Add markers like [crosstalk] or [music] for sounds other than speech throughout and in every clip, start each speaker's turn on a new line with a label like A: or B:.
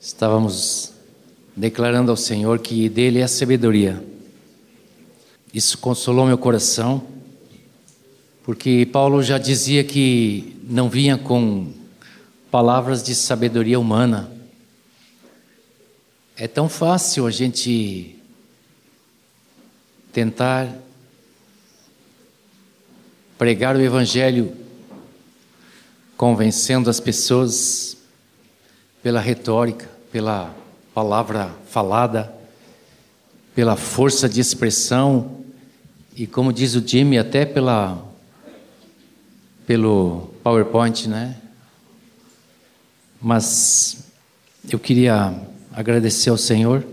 A: Estávamos declarando ao Senhor que dele é a sabedoria. Isso consolou meu coração, porque Paulo já dizia que não vinha com palavras de sabedoria humana. É tão fácil a gente tentar pregar o Evangelho convencendo as pessoas pela retórica, pela palavra falada, pela força de expressão e, como diz o Jimmy, até pela pelo PowerPoint, né? Mas eu queria agradecer ao Senhor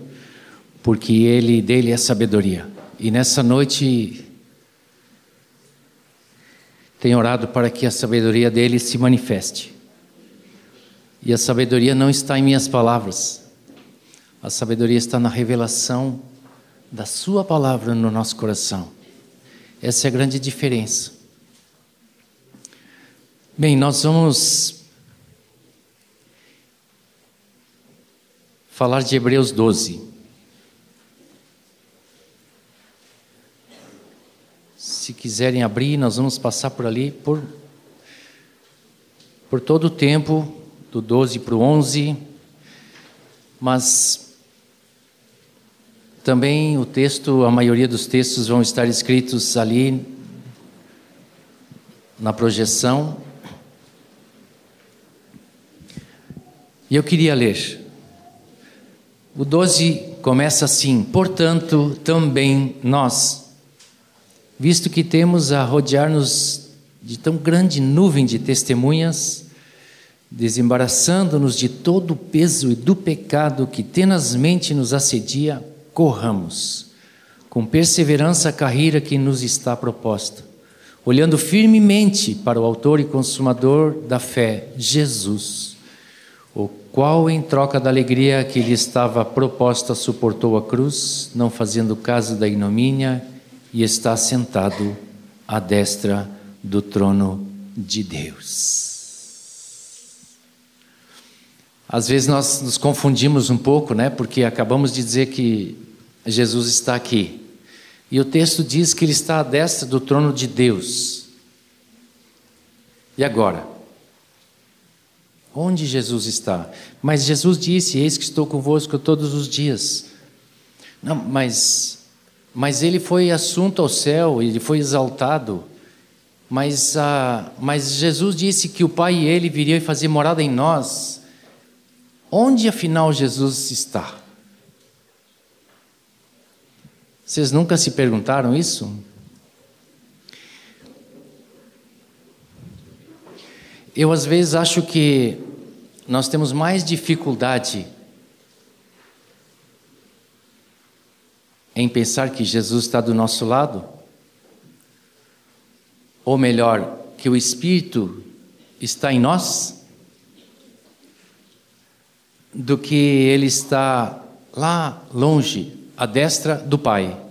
A: porque ele dele é sabedoria. E nessa noite tenho orado para que a sabedoria dele se manifeste. E a sabedoria não está em minhas palavras. A sabedoria está na revelação da sua palavra no nosso coração. Essa é a grande diferença. Bem, nós vamos falar de Hebreus 12. Se quiserem abrir, nós vamos passar por ali por, por todo o tempo, do 12 para o 11. Mas também o texto, a maioria dos textos vão estar escritos ali na projeção. E eu queria ler. O 12 começa assim: Portanto, também nós visto que temos a rodear-nos de tão grande nuvem de testemunhas, desembaraçando-nos de todo o peso e do pecado que tenazmente nos assedia, corramos com perseverança a carreira que nos está proposta, olhando firmemente para o Autor e Consumador da fé, Jesus, o qual, em troca da alegria que lhe estava proposta, suportou a cruz, não fazendo caso da ignomínia e está sentado à destra do trono de Deus. Às vezes nós nos confundimos um pouco, né? Porque acabamos de dizer que Jesus está aqui. E o texto diz que ele está à destra do trono de Deus. E agora? Onde Jesus está? Mas Jesus disse: Eis que estou convosco todos os dias. Não, mas mas ele foi assunto ao céu, ele foi exaltado. Mas, ah, mas Jesus disse que o Pai e ele viriam fazer morada em nós. Onde afinal Jesus está? Vocês nunca se perguntaram isso? Eu às vezes acho que nós temos mais dificuldade em pensar que Jesus está do nosso lado? Ou melhor, que o Espírito está em nós? Do que ele está lá longe, à destra do Pai.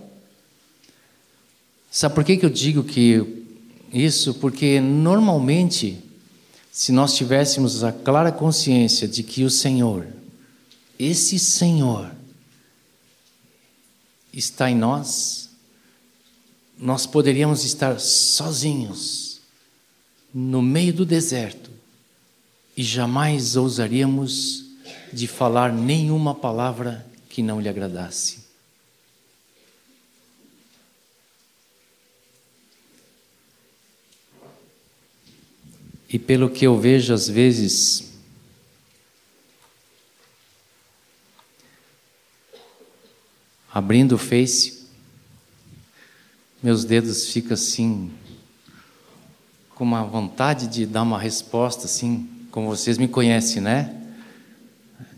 A: Sabe por que, que eu digo que isso? Porque normalmente, se nós tivéssemos a clara consciência de que o Senhor, esse Senhor, está em nós, nós poderíamos estar sozinhos no meio do deserto e jamais ousaríamos de falar nenhuma palavra que não lhe agradasse. E pelo que eu vejo às vezes, abrindo o Face, meus dedos ficam assim, com uma vontade de dar uma resposta, assim, como vocês me conhecem, né?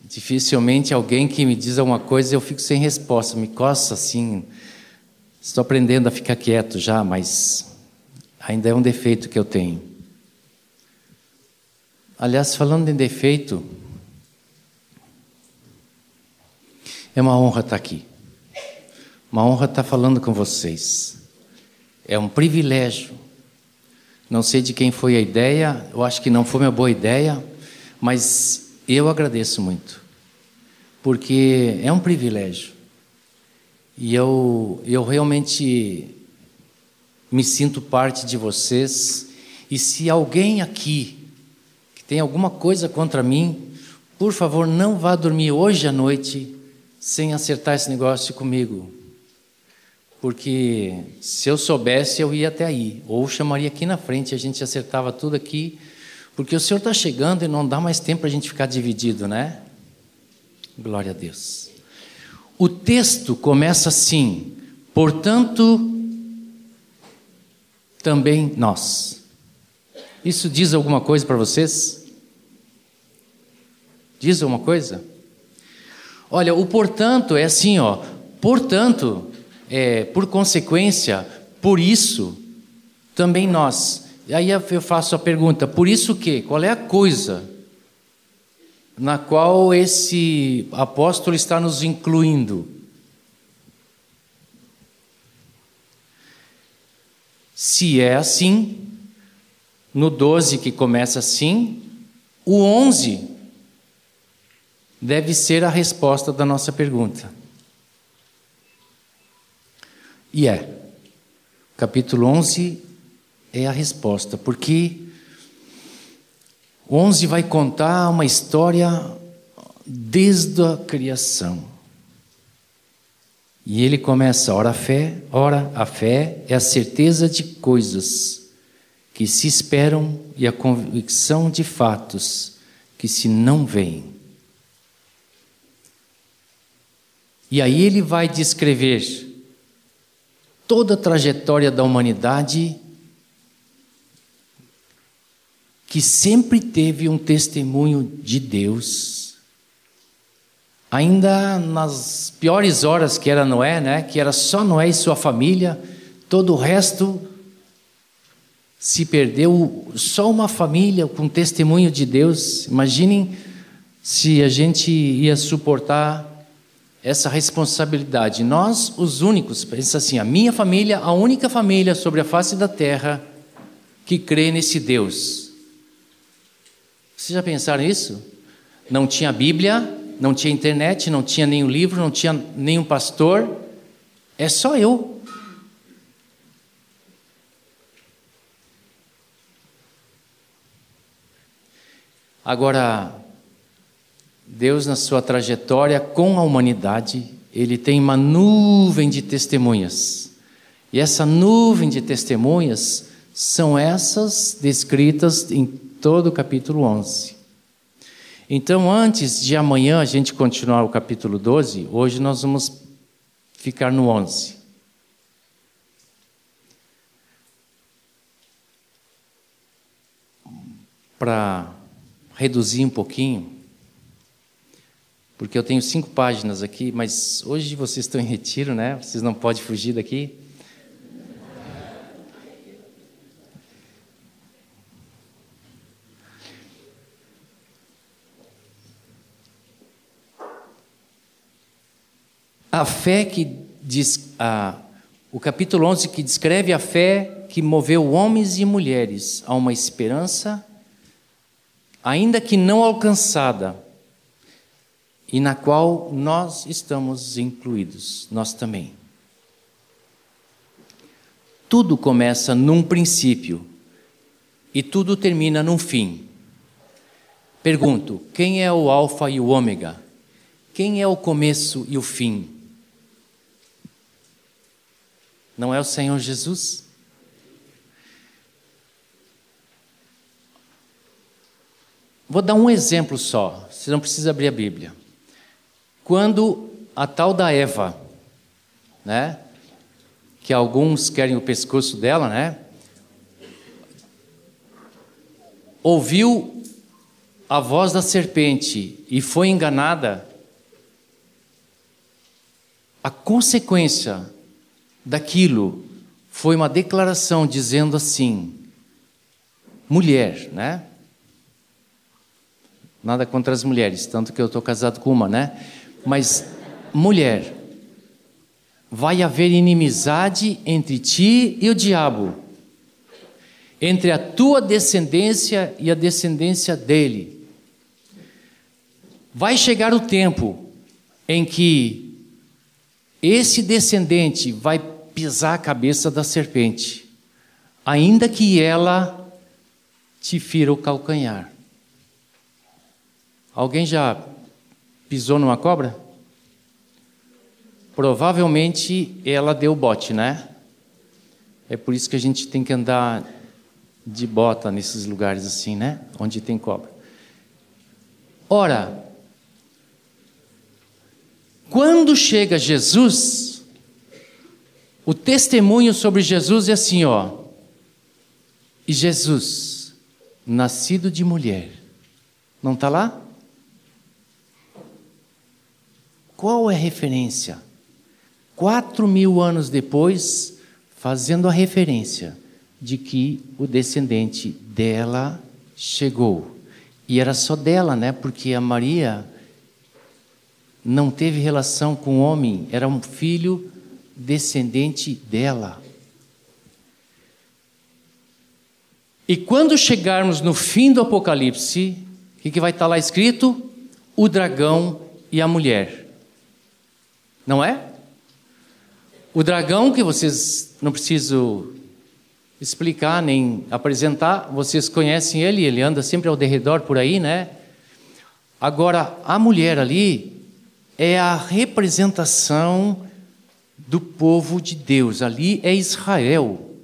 A: Dificilmente alguém que me diz alguma coisa eu fico sem resposta, me coça assim. Estou aprendendo a ficar quieto já, mas ainda é um defeito que eu tenho. Aliás, falando em defeito, é uma honra estar aqui. Uma honra estar falando com vocês. É um privilégio. Não sei de quem foi a ideia, eu acho que não foi uma boa ideia, mas eu agradeço muito. porque é um privilégio. E eu, eu realmente me sinto parte de vocês. E se alguém aqui que tem alguma coisa contra mim, por favor, não vá dormir hoje à noite sem acertar esse negócio comigo. Porque se eu soubesse, eu ia até aí. Ou chamaria aqui na frente, a gente acertava tudo aqui. Porque o Senhor está chegando e não dá mais tempo para a gente ficar dividido, né? Glória a Deus. O texto começa assim: portanto, também nós. Isso diz alguma coisa para vocês? Diz alguma coisa? Olha, o portanto é assim, ó. Portanto, é, por consequência, por isso, também nós. E aí eu faço a pergunta: por isso o quê? Qual é a coisa na qual esse apóstolo está nos incluindo? Se é assim, no 12 que começa assim, o 11 deve ser a resposta da nossa pergunta. E é. Capítulo 11 é a resposta, porque 11 vai contar uma história desde a criação. E ele começa, ora a fé, ora a fé é a certeza de coisas que se esperam e a convicção de fatos que se não veem. E aí ele vai descrever toda a trajetória da humanidade que sempre teve um testemunho de Deus. Ainda nas piores horas que era Noé, né, que era só Noé e sua família, todo o resto se perdeu, só uma família com testemunho de Deus. Imaginem se a gente ia suportar essa responsabilidade. Nós, os únicos, pensa assim, a minha família, a única família sobre a face da terra que crê nesse Deus. Vocês já pensaram nisso? Não tinha Bíblia, não tinha internet, não tinha nenhum livro, não tinha nenhum pastor. É só eu. Agora, Deus, na sua trajetória com a humanidade, ele tem uma nuvem de testemunhas. E essa nuvem de testemunhas são essas descritas em todo o capítulo 11. Então, antes de amanhã a gente continuar o capítulo 12, hoje nós vamos ficar no 11. Para reduzir um pouquinho, porque eu tenho cinco páginas aqui, mas hoje vocês estão em retiro, né? Vocês não podem fugir daqui. A fé que diz, a, o capítulo 11 que descreve a fé que moveu homens e mulheres a uma esperança, ainda que não alcançada, e na qual nós estamos incluídos, nós também. Tudo começa num princípio e tudo termina num fim. Pergunto: quem é o Alfa e o Ômega? Quem é o começo e o fim? Não é o Senhor Jesus? Vou dar um exemplo só, você não precisa abrir a Bíblia. Quando a tal da Eva, né, que alguns querem o pescoço dela, né, ouviu a voz da serpente e foi enganada, a consequência daquilo foi uma declaração dizendo assim: mulher, né? Nada contra as mulheres, tanto que eu estou casado com uma, né? Mas, mulher, vai haver inimizade entre ti e o diabo, entre a tua descendência e a descendência dele. Vai chegar o tempo em que esse descendente vai pisar a cabeça da serpente, ainda que ela te fira o calcanhar. Alguém já pisou numa cobra? Provavelmente ela deu bote, né? É por isso que a gente tem que andar de bota nesses lugares assim, né? Onde tem cobra. Ora, quando chega Jesus, o testemunho sobre Jesus é assim, ó. E Jesus, nascido de mulher, não está lá? Qual é a referência? Quatro mil anos depois, fazendo a referência de que o descendente dela chegou. E era só dela, né? Porque a Maria não teve relação com o homem, era um filho descendente dela. E quando chegarmos no fim do Apocalipse, o que, que vai estar lá escrito? O dragão e a mulher. Não é? O dragão, que vocês não preciso explicar nem apresentar, vocês conhecem ele, ele anda sempre ao derredor por aí, né? Agora, a mulher ali é a representação do povo de Deus, ali é Israel.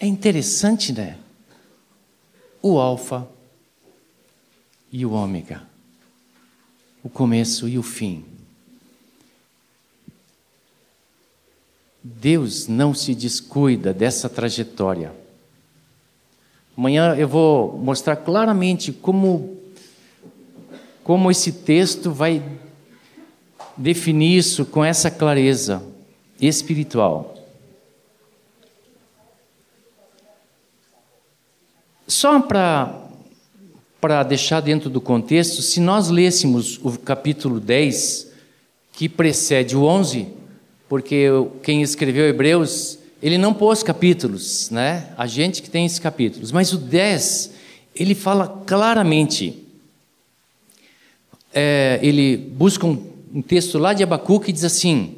A: É interessante, né? O Alfa e o Ômega, o começo e o fim. Deus não se descuida dessa trajetória. Amanhã eu vou mostrar claramente como, como esse texto vai definir isso com essa clareza espiritual. Só para deixar dentro do contexto, se nós lêssemos o capítulo 10, que precede o 11, porque quem escreveu Hebreus, ele não pôs capítulos, né? A gente que tem esses capítulos, mas o 10, ele fala claramente. É, ele busca um, um texto lá de Abacuque que diz assim: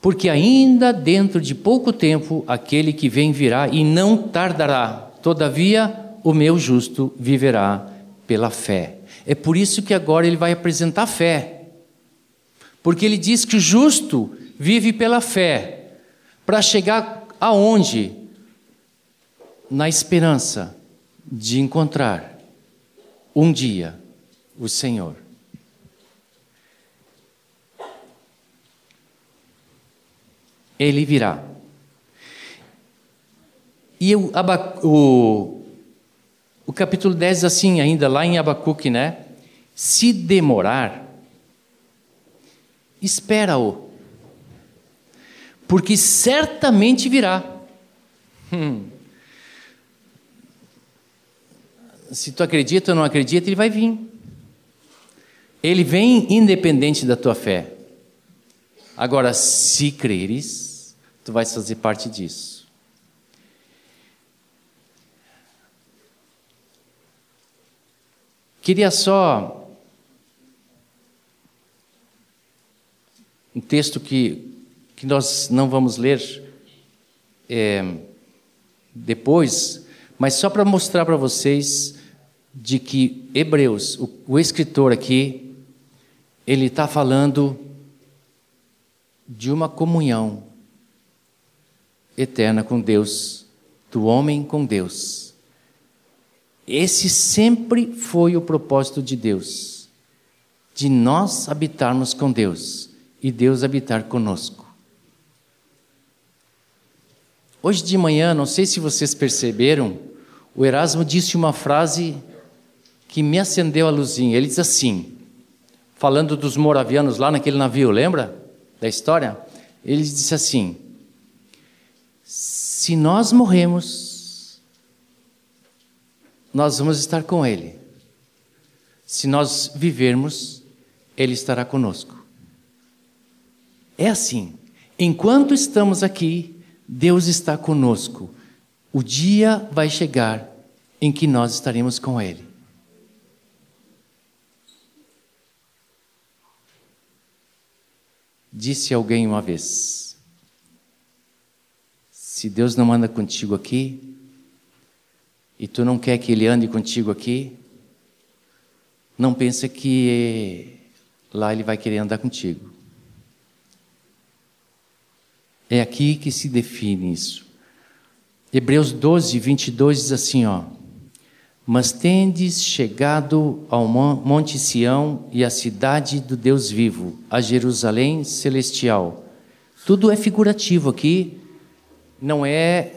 A: Porque ainda dentro de pouco tempo aquele que vem virá e não tardará, todavia o meu justo viverá pela fé. É por isso que agora ele vai apresentar fé. Porque ele diz que o justo vive pela fé. Para chegar aonde? Na esperança de encontrar um dia o Senhor. Ele virá. E o, o, o capítulo 10 assim, ainda lá em Abacuque, né? Se demorar, espera-o, porque certamente virá. Hum. Se tu acredita ou não acredita, ele vai vir. Ele vem independente da tua fé. Agora, se creres, tu vais fazer parte disso. Queria só um texto que, que nós não vamos ler é, depois, mas só para mostrar para vocês de que Hebreus, o, o escritor aqui, ele está falando de uma comunhão eterna com Deus, do homem com Deus. Esse sempre foi o propósito de Deus, de nós habitarmos com Deus e Deus habitar conosco. Hoje de manhã, não sei se vocês perceberam, o Erasmo disse uma frase que me acendeu a luzinha. Ele diz assim, falando dos moravianos lá naquele navio, lembra da história? Ele disse assim: se nós morremos, nós vamos estar com Ele. Se nós vivermos, Ele estará conosco. É assim. Enquanto estamos aqui, Deus está conosco. O dia vai chegar em que nós estaremos com Ele. Disse alguém uma vez. Se Deus não anda contigo aqui, e tu não quer que Ele ande contigo aqui, não pensa que lá Ele vai querer andar contigo. É aqui que se define isso. Hebreus 12, 22 diz assim: ó, Mas tendes chegado ao Monte Sião e à cidade do Deus vivo, a Jerusalém celestial. Tudo é figurativo aqui, não é,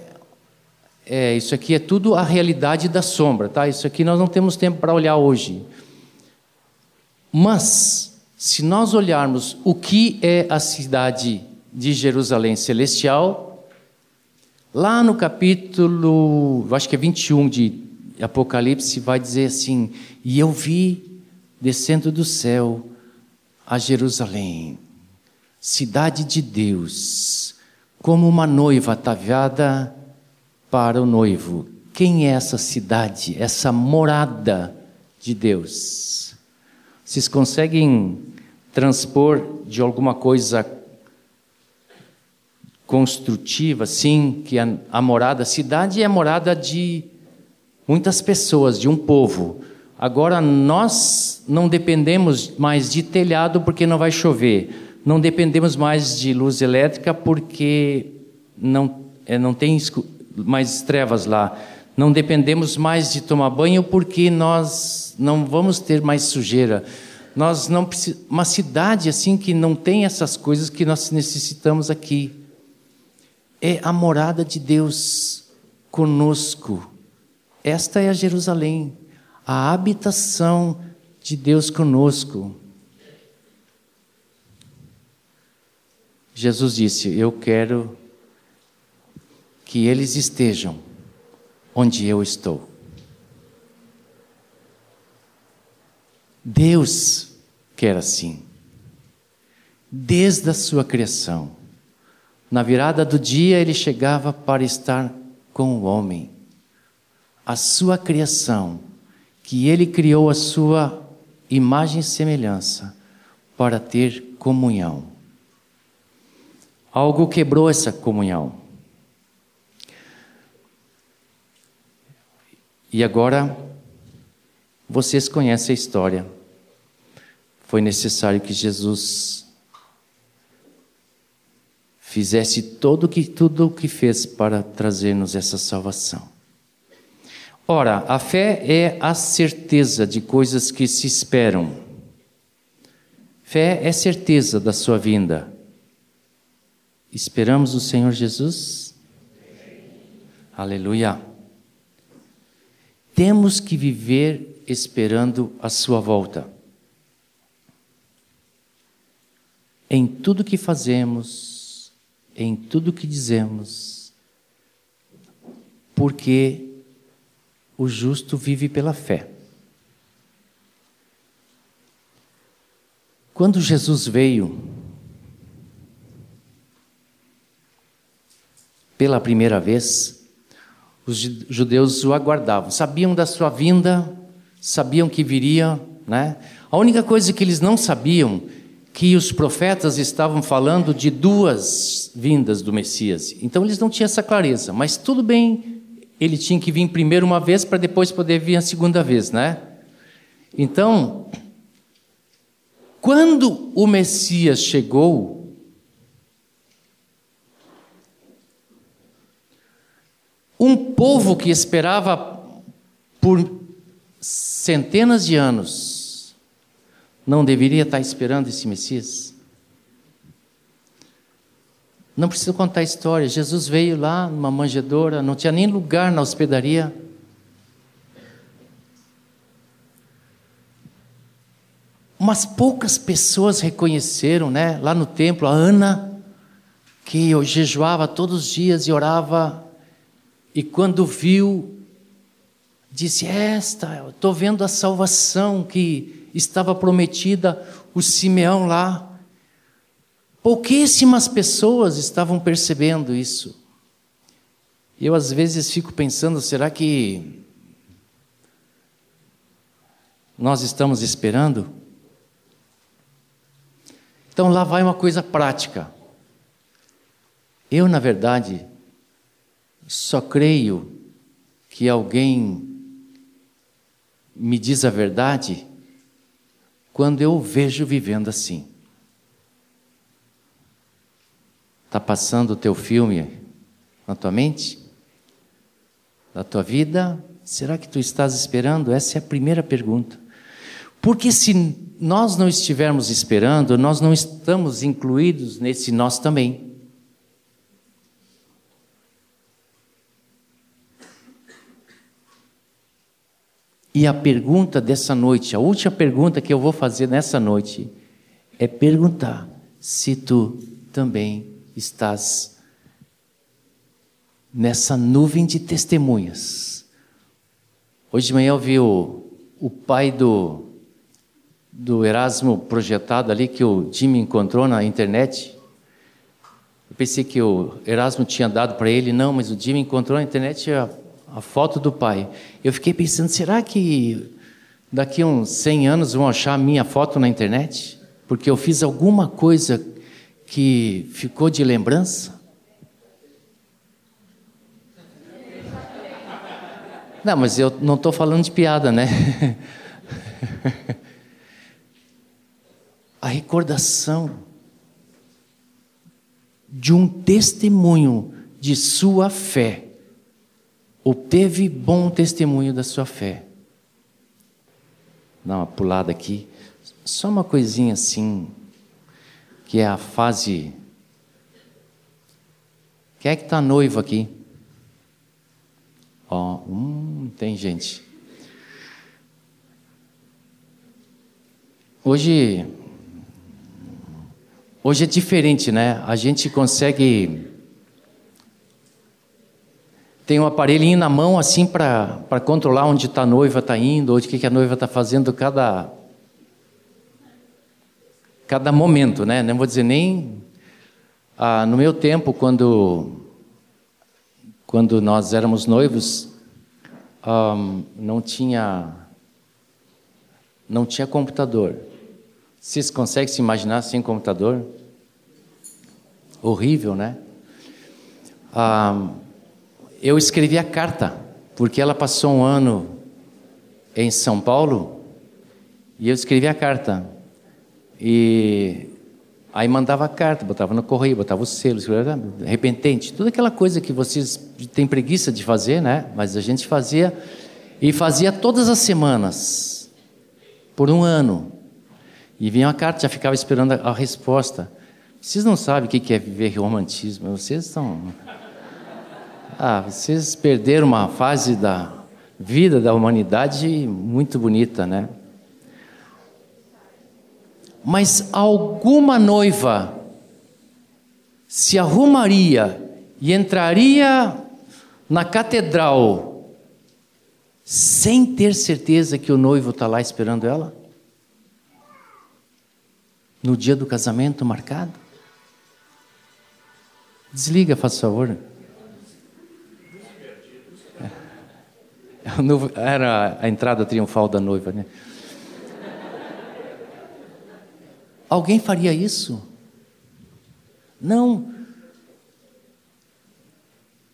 A: é. Isso aqui é tudo a realidade da sombra, tá? Isso aqui nós não temos tempo para olhar hoje. Mas, se nós olharmos o que é a cidade de Jerusalém celestial, lá no capítulo, acho que é 21 de Apocalipse, vai dizer assim: E eu vi descendo do céu a Jerusalém, cidade de Deus, como uma noiva ataviada para o noivo. Quem é essa cidade, essa morada de Deus? Vocês conseguem transpor de alguma coisa construtiva, sim, que a, a morada, a cidade é a morada de muitas pessoas, de um povo. Agora nós não dependemos mais de telhado porque não vai chover, não dependemos mais de luz elétrica porque não, é, não tem mais trevas lá. Não dependemos mais de tomar banho porque nós não vamos ter mais sujeira. Nós não uma cidade assim que não tem essas coisas que nós necessitamos aqui é a morada de Deus conosco. Esta é a Jerusalém, a habitação de Deus conosco. Jesus disse: Eu quero que eles estejam onde eu estou. Deus quer assim, desde a sua criação. Na virada do dia, ele chegava para estar com o homem. A sua criação, que ele criou a sua imagem e semelhança, para ter comunhão. Algo quebrou essa comunhão. E agora, vocês conhecem a história. Foi necessário que Jesus fizesse todo que, tudo o que fez para trazer-nos essa salvação. Ora, a fé é a certeza de coisas que se esperam. Fé é certeza da sua vinda. Esperamos o Senhor Jesus? Aleluia. Temos que viver esperando a sua volta. Em tudo que fazemos, em tudo que dizemos, porque o justo vive pela fé. Quando Jesus veio, pela primeira vez, os judeus o aguardavam, sabiam da sua vinda, sabiam que viria, né? A única coisa que eles não sabiam que os profetas estavam falando de duas vindas do Messias. Então eles não tinham essa clareza, mas tudo bem, ele tinha que vir primeiro uma vez para depois poder vir a segunda vez, né? Então, quando o Messias chegou, um povo que esperava por centenas de anos não deveria estar esperando esse Messias? Não preciso contar a história. Jesus veio lá numa manjedoura, não tinha nem lugar na hospedaria. Umas poucas pessoas reconheceram, né? Lá no templo, a Ana, que jejuava todos os dias e orava, e quando viu, disse: Esta, estou vendo a salvação que estava prometida o Simeão lá. Pouquíssimas pessoas estavam percebendo isso. Eu às vezes fico pensando, será que nós estamos esperando? Então lá vai uma coisa prática. Eu, na verdade, só creio que alguém me diz a verdade quando eu o vejo vivendo assim. Está passando o teu filme na tua mente? Na tua vida? Será que tu estás esperando? Essa é a primeira pergunta. Porque se nós não estivermos esperando, nós não estamos incluídos nesse nós também. E a pergunta dessa noite, a última pergunta que eu vou fazer nessa noite, é perguntar se tu também estás nessa nuvem de testemunhas. Hoje de manhã eu vi o, o pai do, do Erasmo projetado ali, que o Jimmy encontrou na internet. Eu pensei que o Erasmo tinha dado para ele, não, mas o Jimmy encontrou na internet a, a foto do pai. Eu fiquei pensando, será que daqui a uns 100 anos vão achar a minha foto na internet? Porque eu fiz alguma coisa que ficou de lembrança? Não, mas eu não estou falando de piada, né? [laughs] A recordação de um testemunho de sua fé, obteve bom testemunho da sua fé. Dá uma pulada aqui. Só uma coisinha assim, que é a fase. Quem é que está noivo aqui? Ó, oh, hum, tem gente. Hoje, hoje é diferente, né? A gente consegue tem um aparelhinho na mão assim para controlar onde está a noiva está indo, onde que, que a noiva está fazendo cada cada momento, né? Não vou dizer nem ah, no meu tempo quando quando nós éramos noivos um, não tinha não tinha computador. Vocês conseguem se imaginar sem computador? Horrível, né? Eu escrevi a carta, porque ela passou um ano em São Paulo e eu escrevi a carta. E aí mandava a carta, botava no correio, botava o selo, repentente, toda aquela coisa que vocês têm preguiça de fazer, né? Mas a gente fazia e fazia todas as semanas por um ano. E vinha uma carta, já ficava esperando a, a resposta. Vocês não sabem o que é viver romantismo, vocês estão ah, vocês perderam uma fase da vida da humanidade muito bonita, né? Mas alguma noiva se arrumaria e entraria na catedral sem ter certeza que o noivo está lá esperando ela? No dia do casamento marcado? Desliga, faz favor. [laughs] Era a entrada triunfal da noiva, né? Alguém faria isso? Não.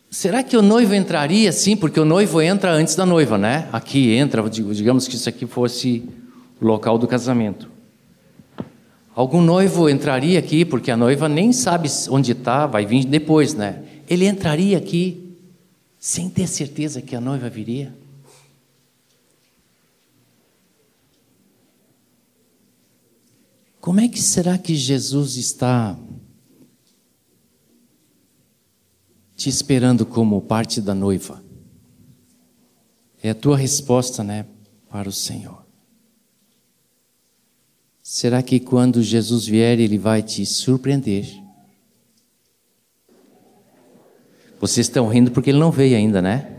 A: Será que o noivo entraria? Sim, porque o noivo entra antes da noiva, né? Aqui entra, digamos que isso aqui fosse o local do casamento. Algum noivo entraria aqui, porque a noiva nem sabe onde está, vai vir depois, né? Ele entraria aqui sem ter certeza que a noiva viria? Como é que será que Jesus está te esperando como parte da noiva? É a tua resposta, né, para o Senhor. Será que quando Jesus vier, ele vai te surpreender? Vocês estão rindo porque ele não veio ainda, né?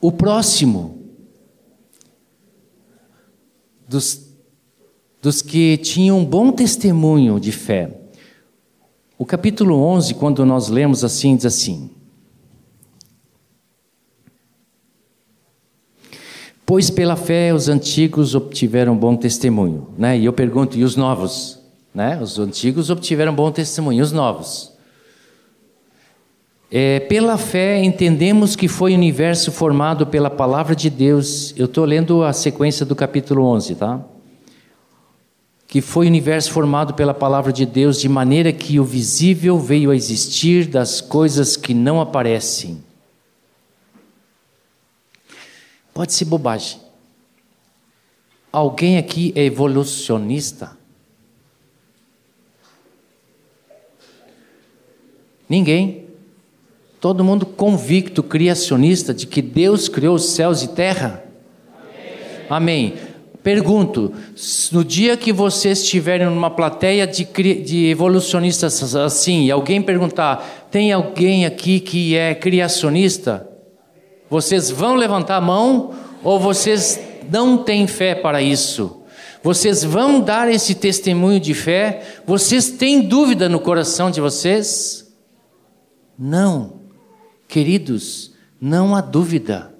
A: O próximo dos, dos que tinham um bom testemunho de fé. O capítulo 11, quando nós lemos assim, diz assim: Pois pela fé os antigos obtiveram bom testemunho, né? E eu pergunto, e os novos? Né? Os antigos obtiveram bom testemunho, os novos? É, pela fé entendemos que foi o universo formado pela palavra de Deus. Eu estou lendo a sequência do capítulo 11, tá? Que foi o universo formado pela palavra de Deus, de maneira que o visível veio a existir das coisas que não aparecem. Pode ser bobagem. Alguém aqui é evolucionista? Ninguém. Todo mundo convicto, criacionista, de que Deus criou os céus e terra? Amém. Amém. Pergunto: no dia que vocês estiverem numa plateia de, de evolucionistas assim, e alguém perguntar, tem alguém aqui que é criacionista? Vocês vão levantar a mão ou vocês não têm fé para isso? Vocês vão dar esse testemunho de fé? Vocês têm dúvida no coração de vocês? Não. Queridos, não há dúvida.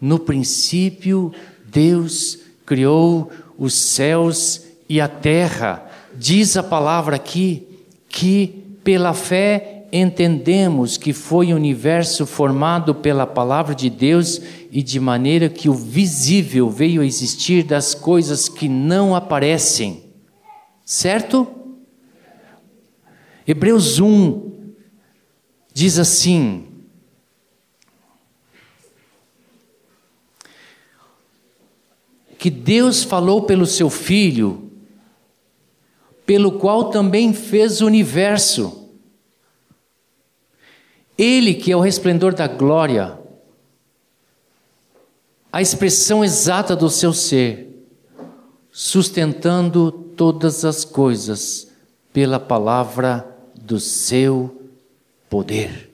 A: No princípio, Deus criou os céus e a terra. Diz a palavra aqui que pela fé entendemos que foi o universo formado pela palavra de Deus e de maneira que o visível veio a existir das coisas que não aparecem. Certo? Hebreus 1, diz assim: que Deus falou pelo seu Filho, pelo qual também fez o universo. Ele que é o resplendor da glória, a expressão exata do seu ser, sustentando todas as coisas pela palavra do seu poder.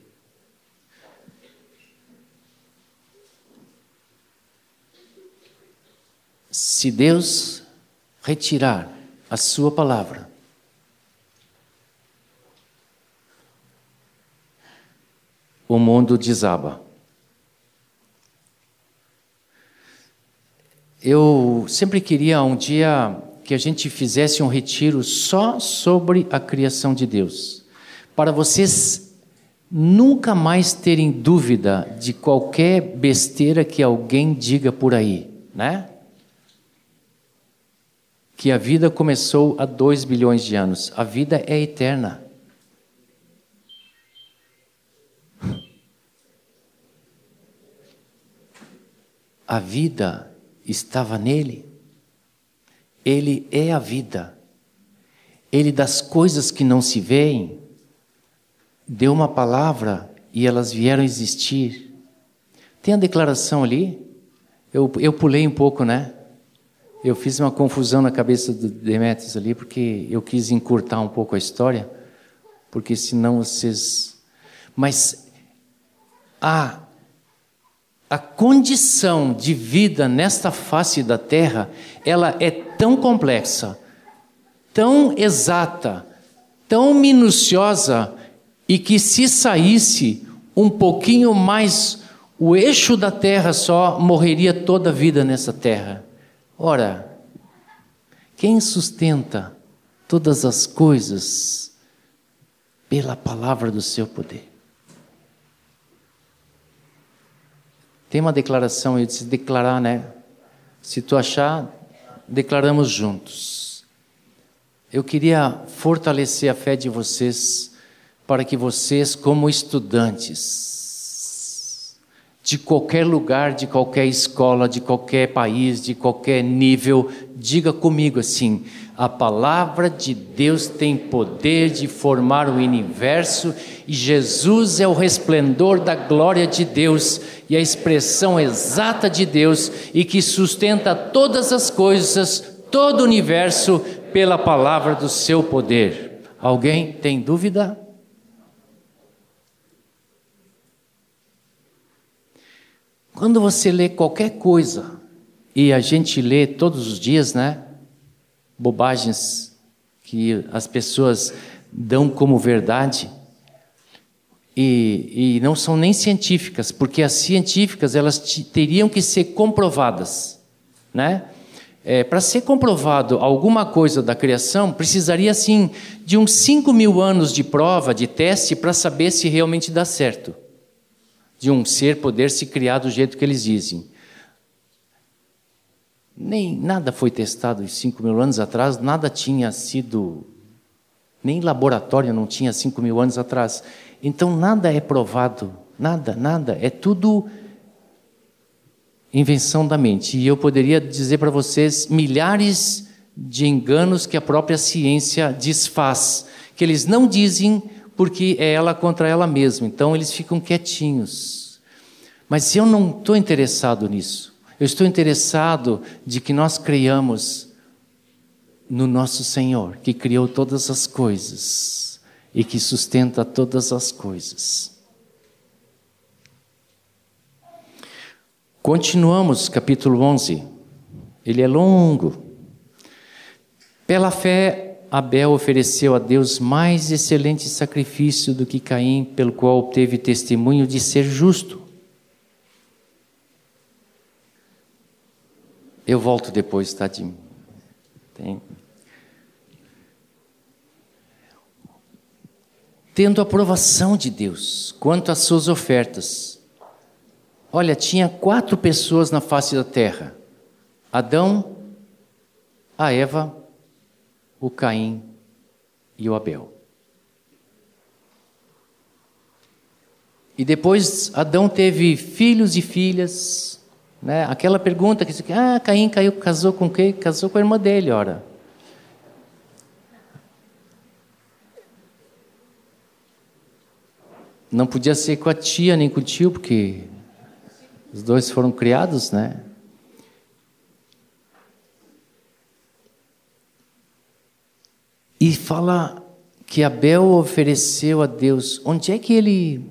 A: Se Deus retirar a Sua palavra, o mundo desaba. Eu sempre queria um dia que a gente fizesse um retiro só sobre a criação de Deus, para vocês nunca mais terem dúvida de qualquer besteira que alguém diga por aí, né? Que a vida começou há dois bilhões de anos. A vida é eterna. A vida estava nele. Ele é a vida. Ele das coisas que não se veem, deu uma palavra e elas vieram existir. Tem a declaração ali? Eu, eu pulei um pouco, né? Eu fiz uma confusão na cabeça do Demetrius ali, porque eu quis encurtar um pouco a história, porque senão vocês. Mas a, a condição de vida nesta face da terra, ela é tão complexa, tão exata, tão minuciosa, e que se saísse um pouquinho mais o eixo da terra só, morreria toda a vida nessa terra. Ora, quem sustenta todas as coisas pela palavra do seu poder? Tem uma declaração, eu disse declarar, né? Se tu achar, declaramos juntos. Eu queria fortalecer a fé de vocês para que vocês, como estudantes, de qualquer lugar, de qualquer escola, de qualquer país, de qualquer nível, diga comigo assim: a palavra de Deus tem poder de formar o universo e Jesus é o resplendor da glória de Deus e a expressão exata de Deus e que sustenta todas as coisas, todo o universo pela palavra do seu poder. Alguém tem dúvida? Quando você lê qualquer coisa, e a gente lê todos os dias, né? Bobagens que as pessoas dão como verdade. e, e não são nem científicas, porque as científicas elas teriam que ser comprovadas, né? É, Para ser comprovado alguma coisa da criação, precisaria sim de uns 5 mil anos de prova, de teste, para saber se realmente dá certo. De um ser poder se criar do jeito que eles dizem. Nem nada foi testado 5 mil anos atrás, nada tinha sido, nem laboratório não tinha 5 mil anos atrás. Então nada é provado, nada, nada, é tudo invenção da mente. E eu poderia dizer para vocês milhares de enganos que a própria ciência desfaz, que eles não dizem porque é ela contra ela mesma. Então eles ficam quietinhos. Mas eu não estou interessado nisso. Eu estou interessado de que nós creiamos no nosso Senhor, que criou todas as coisas e que sustenta todas as coisas. Continuamos, capítulo 11. Ele é longo. Pela fé, Abel ofereceu a Deus mais excelente sacrifício do que Caim, pelo qual obteve testemunho de ser justo. Eu volto depois, tá, Tim? Tem. Tendo aprovação de Deus quanto às suas ofertas, Olha, tinha quatro pessoas na face da terra: Adão, a Eva, o Caim e o Abel. E depois Adão teve filhos e filhas. Né? Aquela pergunta que ah, Caim caiu, casou com quem? Casou com a irmã dele, ora. Não podia ser com a tia nem com o tio, porque os dois foram criados, né? E fala que Abel ofereceu a Deus. Onde é que ele.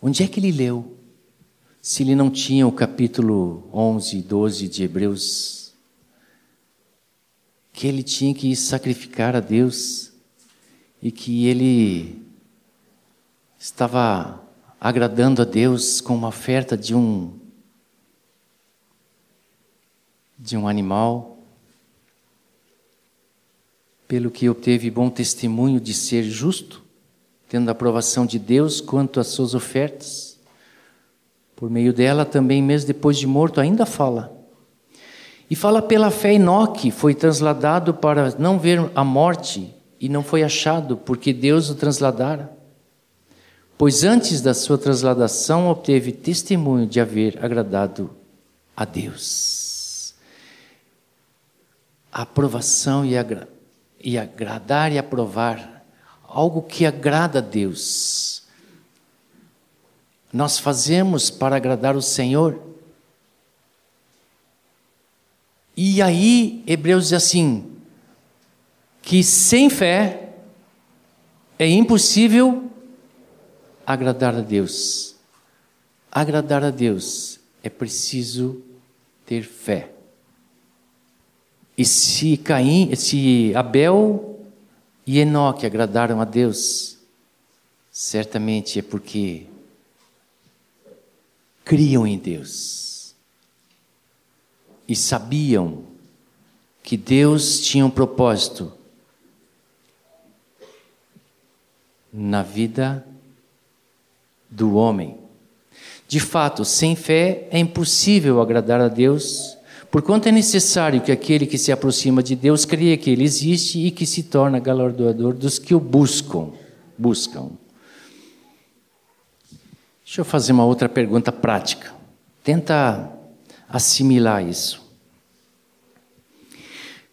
A: Onde é que ele leu? Se ele não tinha o capítulo 11 e 12 de Hebreus, que ele tinha que sacrificar a Deus e que ele estava agradando a Deus com uma oferta de um de um animal, pelo que obteve bom testemunho de ser justo, tendo a aprovação de Deus quanto às suas ofertas. Por meio dela também, mesmo depois de morto, ainda fala. E fala pela fé Enoque, foi transladado para não ver a morte e não foi achado, porque Deus o transladara pois antes da sua transladação obteve testemunho de haver agradado a Deus. A aprovação e, agra e agradar e aprovar, algo que agrada a Deus. Nós fazemos para agradar o Senhor. E aí, Hebreus diz assim: que sem fé é impossível agradar a Deus. Agradar a Deus é preciso ter fé. E se Caim, se Abel e Enoque agradaram a Deus, certamente é porque criam em Deus e sabiam que Deus tinha um propósito na vida do homem. De fato, sem fé é impossível agradar a Deus, porquanto é necessário que aquele que se aproxima de Deus creia que Ele existe e que se torna galardoador dos que o buscam. Buscam. Deixa eu fazer uma outra pergunta prática. Tenta assimilar isso.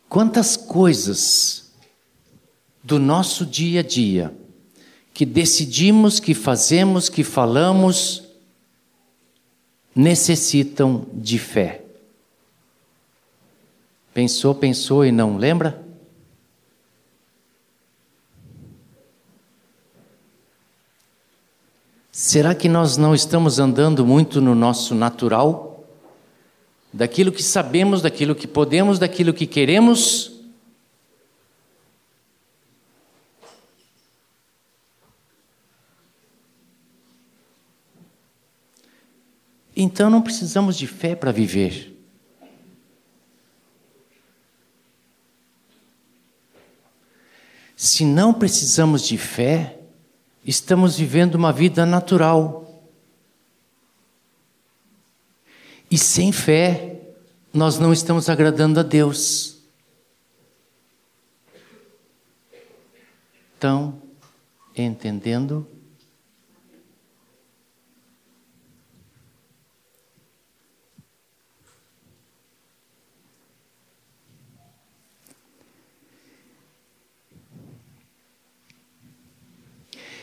A: Quantas coisas do nosso dia a dia que decidimos, que fazemos, que falamos, necessitam de fé. Pensou, pensou e não lembra? Será que nós não estamos andando muito no nosso natural? Daquilo que sabemos, daquilo que podemos, daquilo que queremos? Então não precisamos de fé para viver. Se não precisamos de fé, estamos vivendo uma vida natural. E sem fé, nós não estamos agradando a Deus. Então, entendendo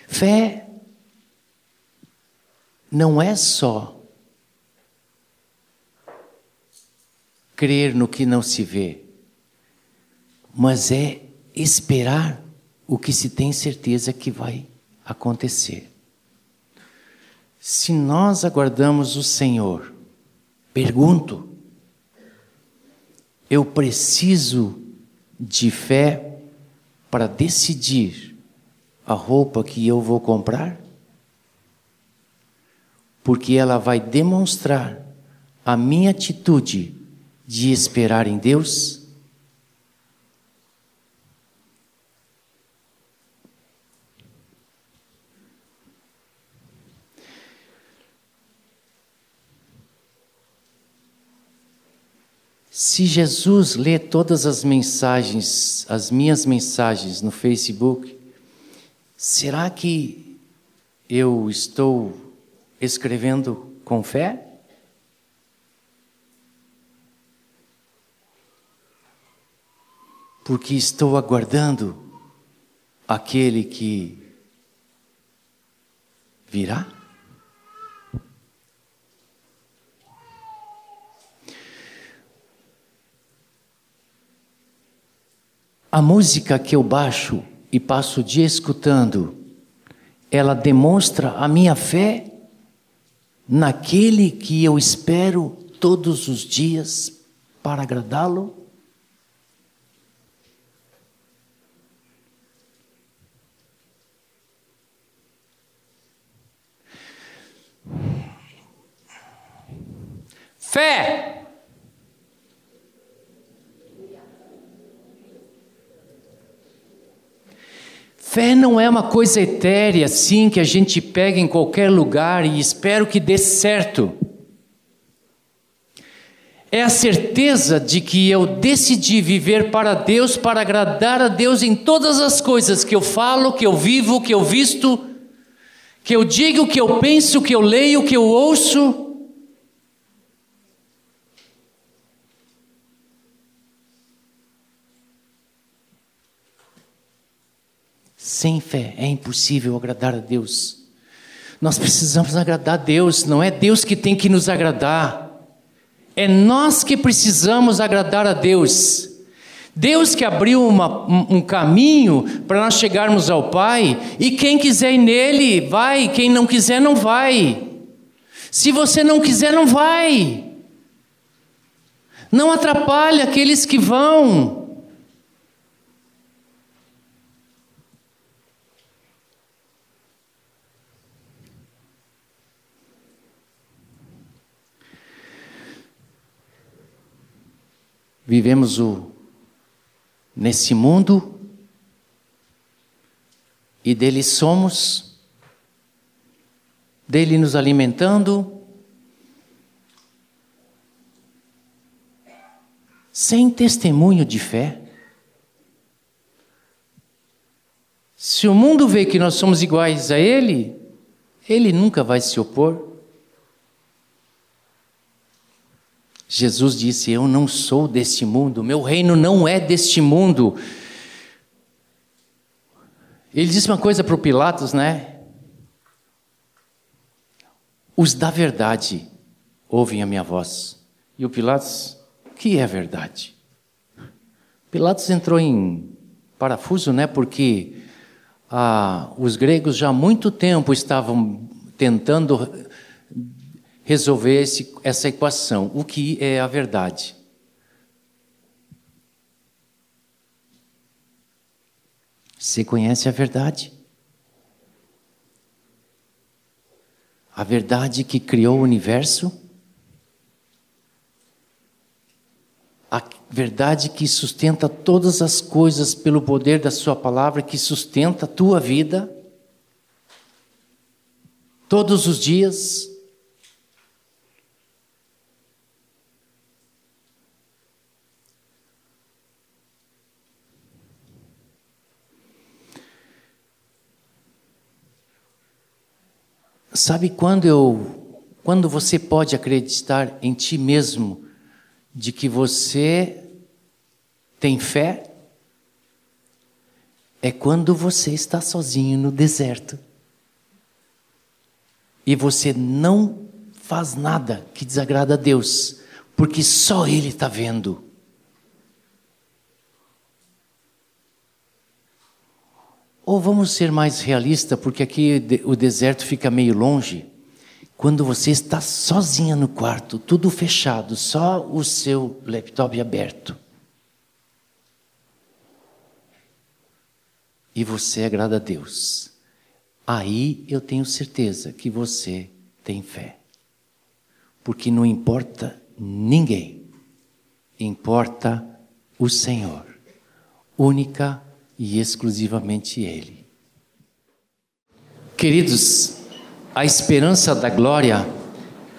A: Fé não é só crer no que não se vê, mas é esperar o que se tem certeza que vai acontecer. Se nós aguardamos o Senhor, pergunto, eu preciso de fé para decidir a roupa que eu vou comprar? Porque ela vai demonstrar a minha atitude de esperar em Deus? Se Jesus lê todas as mensagens, as minhas mensagens no Facebook, Será que eu estou escrevendo com fé? Porque estou aguardando aquele que virá? A música que eu baixo e passo o dia escutando, ela demonstra a minha fé naquele que eu espero todos os dias para agradá-lo? Fé Fé não é uma coisa etérea assim que a gente pega em qualquer lugar e espero que dê certo. É a certeza de que eu decidi viver para Deus, para agradar a Deus em todas as coisas que eu falo, que eu vivo, que eu visto, que eu digo, que eu penso, que eu leio, que eu ouço. Sem fé é impossível agradar a Deus. Nós precisamos agradar a Deus, não é Deus que tem que nos agradar, é nós que precisamos agradar a Deus. Deus que abriu uma, um, caminho para nós chegarmos ao Pai, e quem quiser ir nele, vai, quem não quiser, não vai. Se você não quiser, não vai. Não atrapalhe aqueles que vão. Vivemos o, nesse mundo e dele somos, dele nos alimentando, sem testemunho de fé. Se o mundo vê que nós somos iguais a ele, ele nunca vai se opor. Jesus disse: Eu não sou deste mundo, meu reino não é deste mundo. Ele disse uma coisa para o Pilatos, né? Os da verdade ouvem a minha voz. E o Pilatos, o que é verdade? Pilatos entrou em parafuso, né? Porque ah, os gregos já há muito tempo estavam tentando resolver esse, essa equação, o que é a verdade. Você conhece a verdade? A verdade que criou o universo? A verdade que sustenta todas as coisas pelo poder da Sua palavra, que sustenta a tua vida? Todos os dias? Sabe quando eu, quando você pode acreditar em ti mesmo de que você tem fé? É quando você está sozinho no deserto e você não faz nada que desagrada a Deus, porque só Ele está vendo. Ou vamos ser mais realistas, porque aqui o deserto fica meio longe. Quando você está sozinha no quarto, tudo fechado, só o seu laptop aberto. E você agrada a Deus. Aí eu tenho certeza que você tem fé. Porque não importa ninguém, importa o Senhor, única e exclusivamente Ele. Queridos, a esperança da glória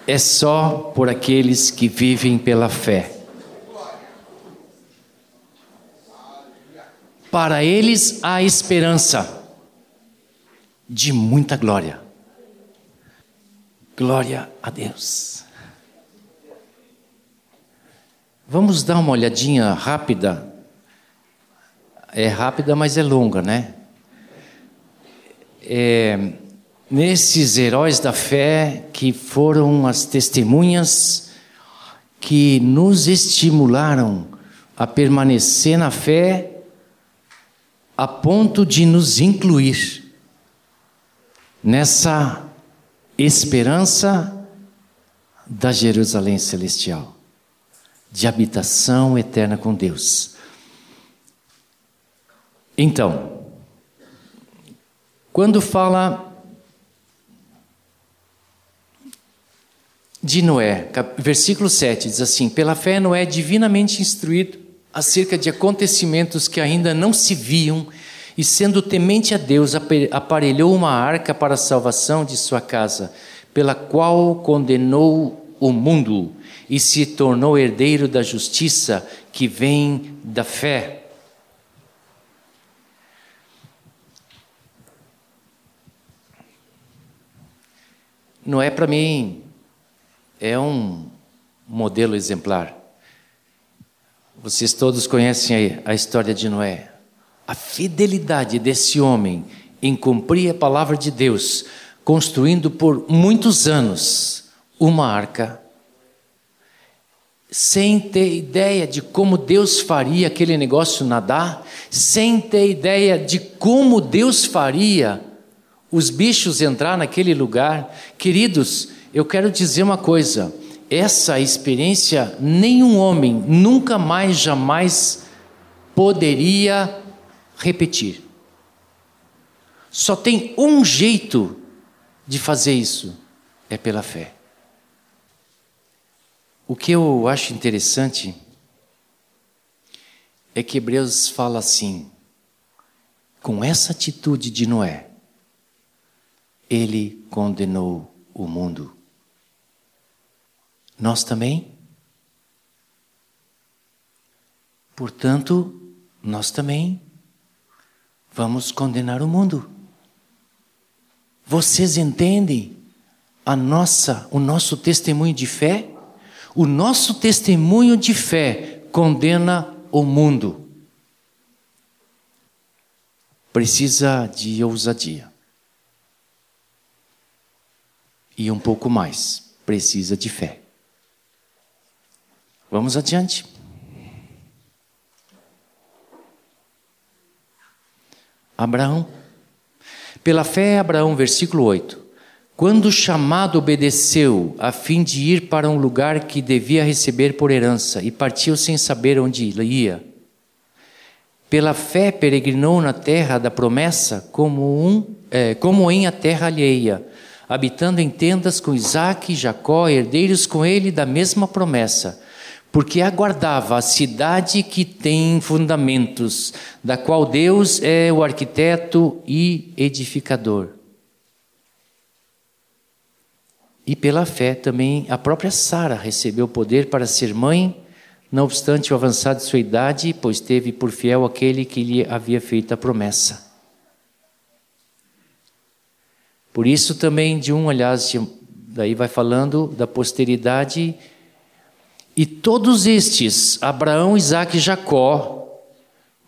A: é só por aqueles que vivem pela fé. Para eles há esperança de muita glória. Glória a Deus. Vamos dar uma olhadinha rápida é rápida, mas é longa, né? É, nesses heróis da fé que foram as testemunhas que nos estimularam a permanecer na fé a ponto de nos incluir nessa esperança da Jerusalém celestial, de habitação eterna com Deus. Então, quando fala de Noé, versículo 7 diz assim: Pela fé, Noé é divinamente instruído acerca de acontecimentos que ainda não se viam, e sendo temente a Deus, aparelhou uma arca para a salvação de sua casa, pela qual condenou o mundo e se tornou herdeiro da justiça que vem da fé. Noé, para mim, é um modelo exemplar. Vocês todos conhecem a história de Noé. A fidelidade desse homem em cumprir a palavra de Deus, construindo por muitos anos uma arca, sem ter ideia de como Deus faria aquele negócio nadar, sem ter ideia de como Deus faria os bichos entrar naquele lugar. Queridos, eu quero dizer uma coisa: essa experiência nenhum homem nunca mais, jamais poderia repetir. Só tem um jeito de fazer isso: é pela fé. O que eu acho interessante é que Hebreus fala assim, com essa atitude de Noé, ele condenou o mundo. Nós também? Portanto, nós também vamos condenar o mundo. Vocês entendem a nossa, o nosso testemunho de fé? O nosso testemunho de fé condena o mundo. Precisa de ousadia e um pouco mais. Precisa de fé. Vamos adiante. Abraão. Pela fé, Abraão, versículo 8. Quando chamado obedeceu, a fim de ir para um lugar que devia receber por herança, e partiu sem saber onde ia. Pela fé peregrinou na terra da promessa, como, um, é, como em a terra alheia, habitando em tendas com Isaac e Jacó, herdeiros com ele da mesma promessa, porque aguardava a cidade que tem fundamentos, da qual Deus é o arquiteto e edificador. E pela fé também a própria Sara recebeu poder para ser mãe, não obstante o avançado de sua idade, pois teve por fiel aquele que lhe havia feito a promessa. Por isso também de um, aliás, daí vai falando da posteridade e todos estes, Abraão, Isaac e Jacó,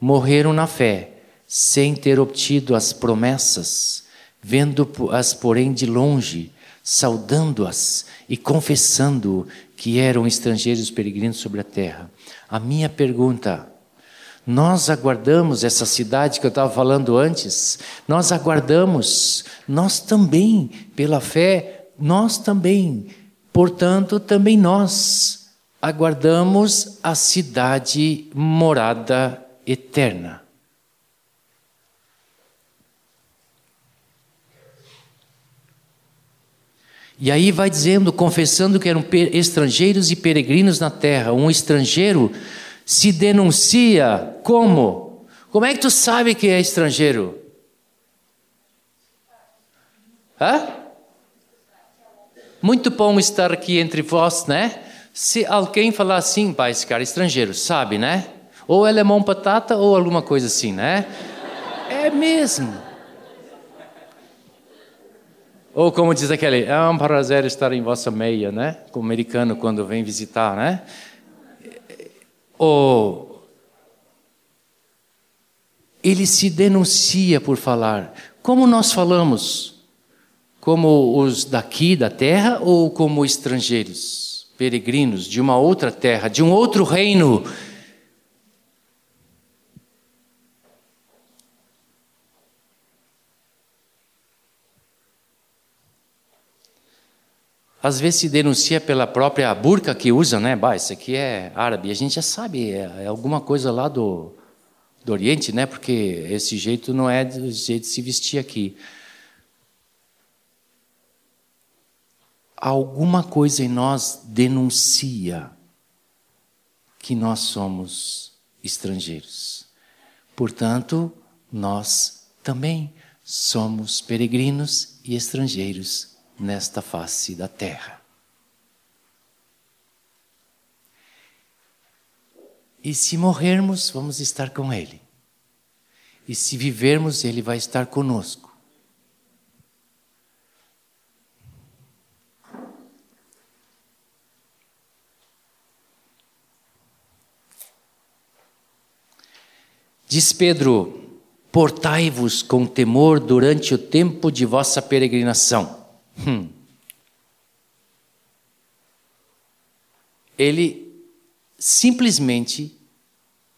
A: morreram na fé, sem ter obtido as promessas, vendo-as, porém, de longe, saudando-as e confessando que eram estrangeiros peregrinos sobre a terra. A minha pergunta, nós aguardamos essa cidade que eu estava falando antes, nós aguardamos, nós também, pela fé, nós também, portanto, também nós aguardamos a cidade morada eterna. E aí vai dizendo, confessando que eram estrangeiros e peregrinos na terra. Um estrangeiro se denuncia como? Como é que tu sabe que é estrangeiro? Hã? Muito bom estar aqui entre vós, né? Se alguém falar assim, pai, esse cara é estrangeiro, sabe, né? Ou é limão patata ou alguma coisa assim, né? É mesmo. Ou como diz aquele, é um prazer estar em vossa meia, né? Com o americano quando vem visitar, né? Ou ele se denuncia por falar. Como nós falamos? Como os daqui da terra ou como estrangeiros? peregrinos de uma outra terra, de um outro reino. Às vezes se denuncia pela própria burca que usa, né? Bah, isso aqui é árabe. A gente já sabe, é, é alguma coisa lá do, do Oriente, né? Porque esse jeito não é do jeito de se vestir aqui. alguma coisa em nós denuncia que nós somos estrangeiros. Portanto, nós também somos peregrinos e estrangeiros nesta face da terra. E se morrermos, vamos estar com Ele. E se vivermos, Ele vai estar conosco. Diz Pedro: Portai-vos com temor durante o tempo de vossa peregrinação. Hum. Ele simplesmente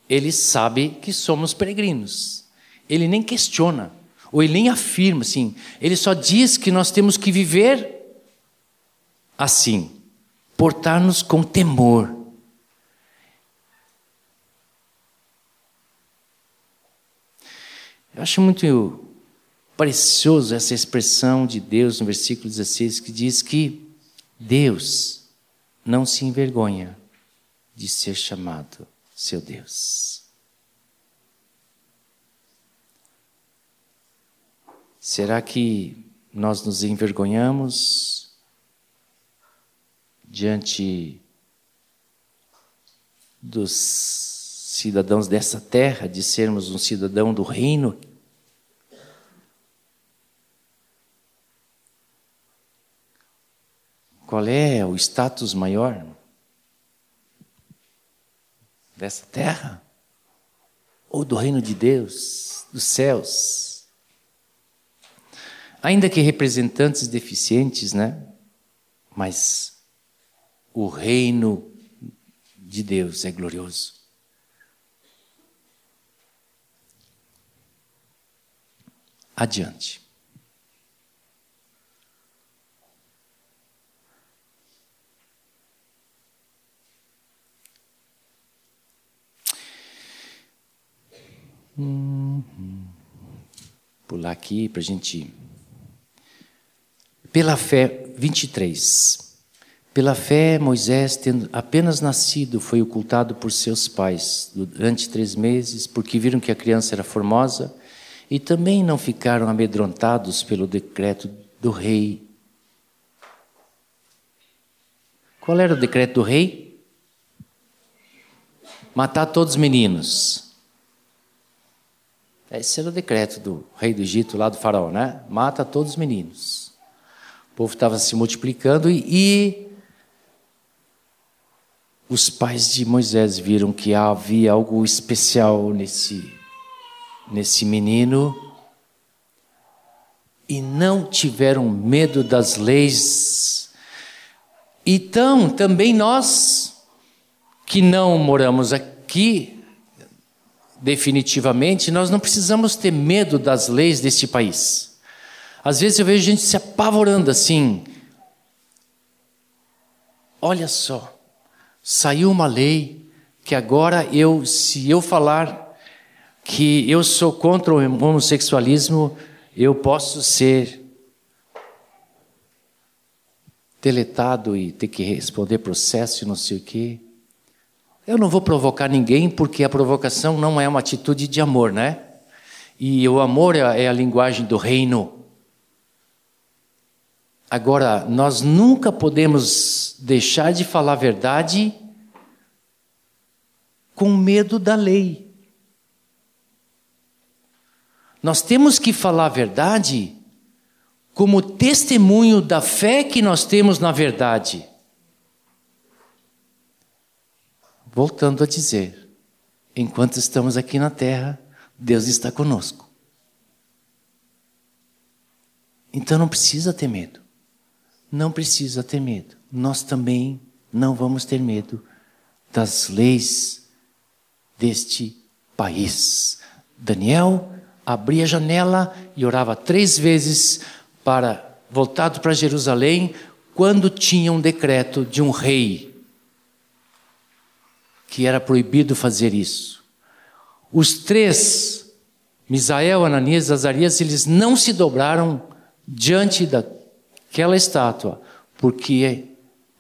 A: ele sabe que somos peregrinos. Ele nem questiona, ou ele nem afirma assim. Ele só diz que nós temos que viver assim, portar-nos com temor. Eu acho muito precioso essa expressão de Deus no versículo 16 que diz que Deus não se envergonha de ser chamado seu Deus. Será que nós nos envergonhamos diante dos cidadãos dessa terra, de sermos um cidadão do reino. Qual é o status maior dessa terra? Ou do reino de Deus, dos céus? Ainda que representantes deficientes, né? Mas o reino de Deus é glorioso. adiante. Pular aqui para a gente. Pela fé, 23. Pela fé, Moisés, tendo apenas nascido, foi ocultado por seus pais durante três meses, porque viram que a criança era formosa, e também não ficaram amedrontados pelo decreto do rei. Qual era o decreto do rei? Matar todos os meninos. Esse era o decreto do rei do Egito, lá do faraó, né? Mata todos os meninos. O povo estava se multiplicando e, e os pais de Moisés viram que havia algo especial nesse, nesse menino e não tiveram medo das leis. Então, também nós, que não moramos aqui, definitivamente, nós não precisamos ter medo das leis deste país. Às vezes eu vejo gente se apavorando assim. Olha só, saiu uma lei que agora eu, se eu falar que eu sou contra o homossexualismo, eu posso ser deletado e ter que responder processo e não sei o quê. Eu não vou provocar ninguém porque a provocação não é uma atitude de amor, né? E o amor é, é a linguagem do reino. Agora, nós nunca podemos deixar de falar a verdade com medo da lei. Nós temos que falar a verdade como testemunho da fé que nós temos na verdade. Voltando a dizer, enquanto estamos aqui na terra, Deus está conosco. Então não precisa ter medo não precisa ter medo. Nós também não vamos ter medo das leis deste país. Daniel abria a janela e orava três vezes para voltado para Jerusalém quando tinha um decreto de um rei que era proibido fazer isso. Os três, Misael, Ananias e Azarias, eles não se dobraram diante da aquela estátua, porque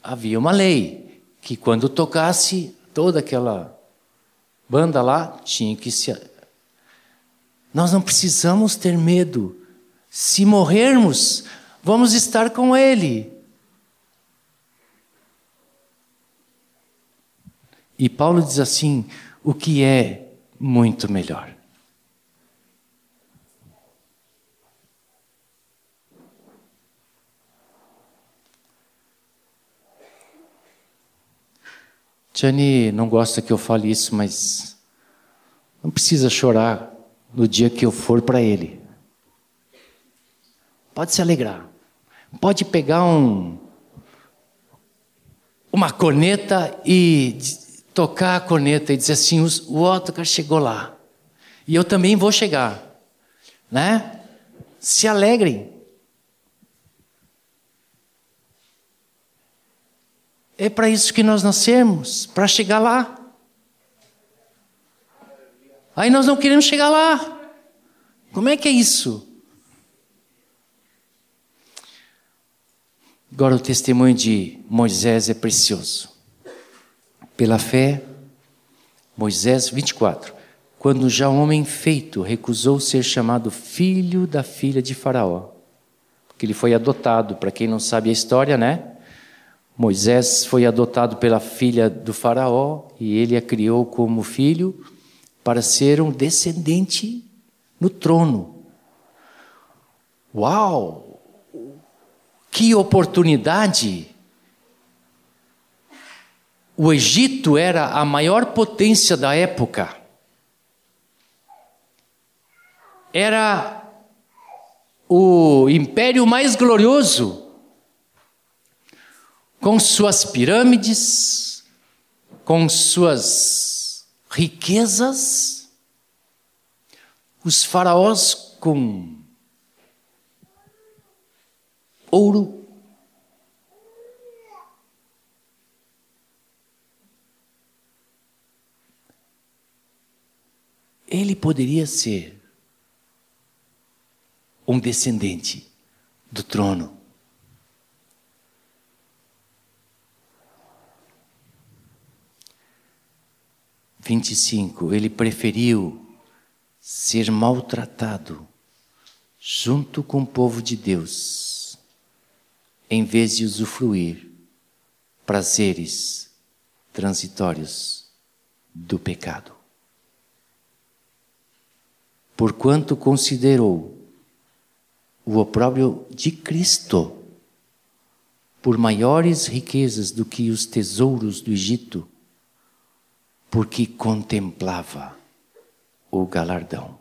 A: havia uma lei que quando tocasse toda aquela banda lá tinha que se Nós não precisamos ter medo. Se morrermos, vamos estar com ele. E Paulo diz assim: o que é muito melhor. Tiane não gosta que eu fale isso, mas não precisa chorar no dia que eu for para ele. Pode se alegrar. Pode pegar um uma corneta e tocar a corneta e dizer assim: o Otto chegou lá. E eu também vou chegar. Né? Se alegrem. É para isso que nós nascemos, para chegar lá. Aí nós não queremos chegar lá. Como é que é isso? Agora o testemunho de Moisés é precioso. Pela fé, Moisés 24. Quando já homem feito recusou ser chamado filho da filha de Faraó, porque ele foi adotado, para quem não sabe a história, né? Moisés foi adotado pela filha do Faraó e ele a criou como filho para ser um descendente no trono. Uau! Que oportunidade! O Egito era a maior potência da época. Era o império mais glorioso com suas pirâmides, com suas riquezas, os faraós com ouro, ele poderia ser um descendente do trono. Vinte e cinco, ele preferiu ser maltratado junto com o povo de Deus, em vez de usufruir prazeres transitórios do pecado. Porquanto considerou o opróbrio de Cristo por maiores riquezas do que os tesouros do Egito, porque contemplava o galardão.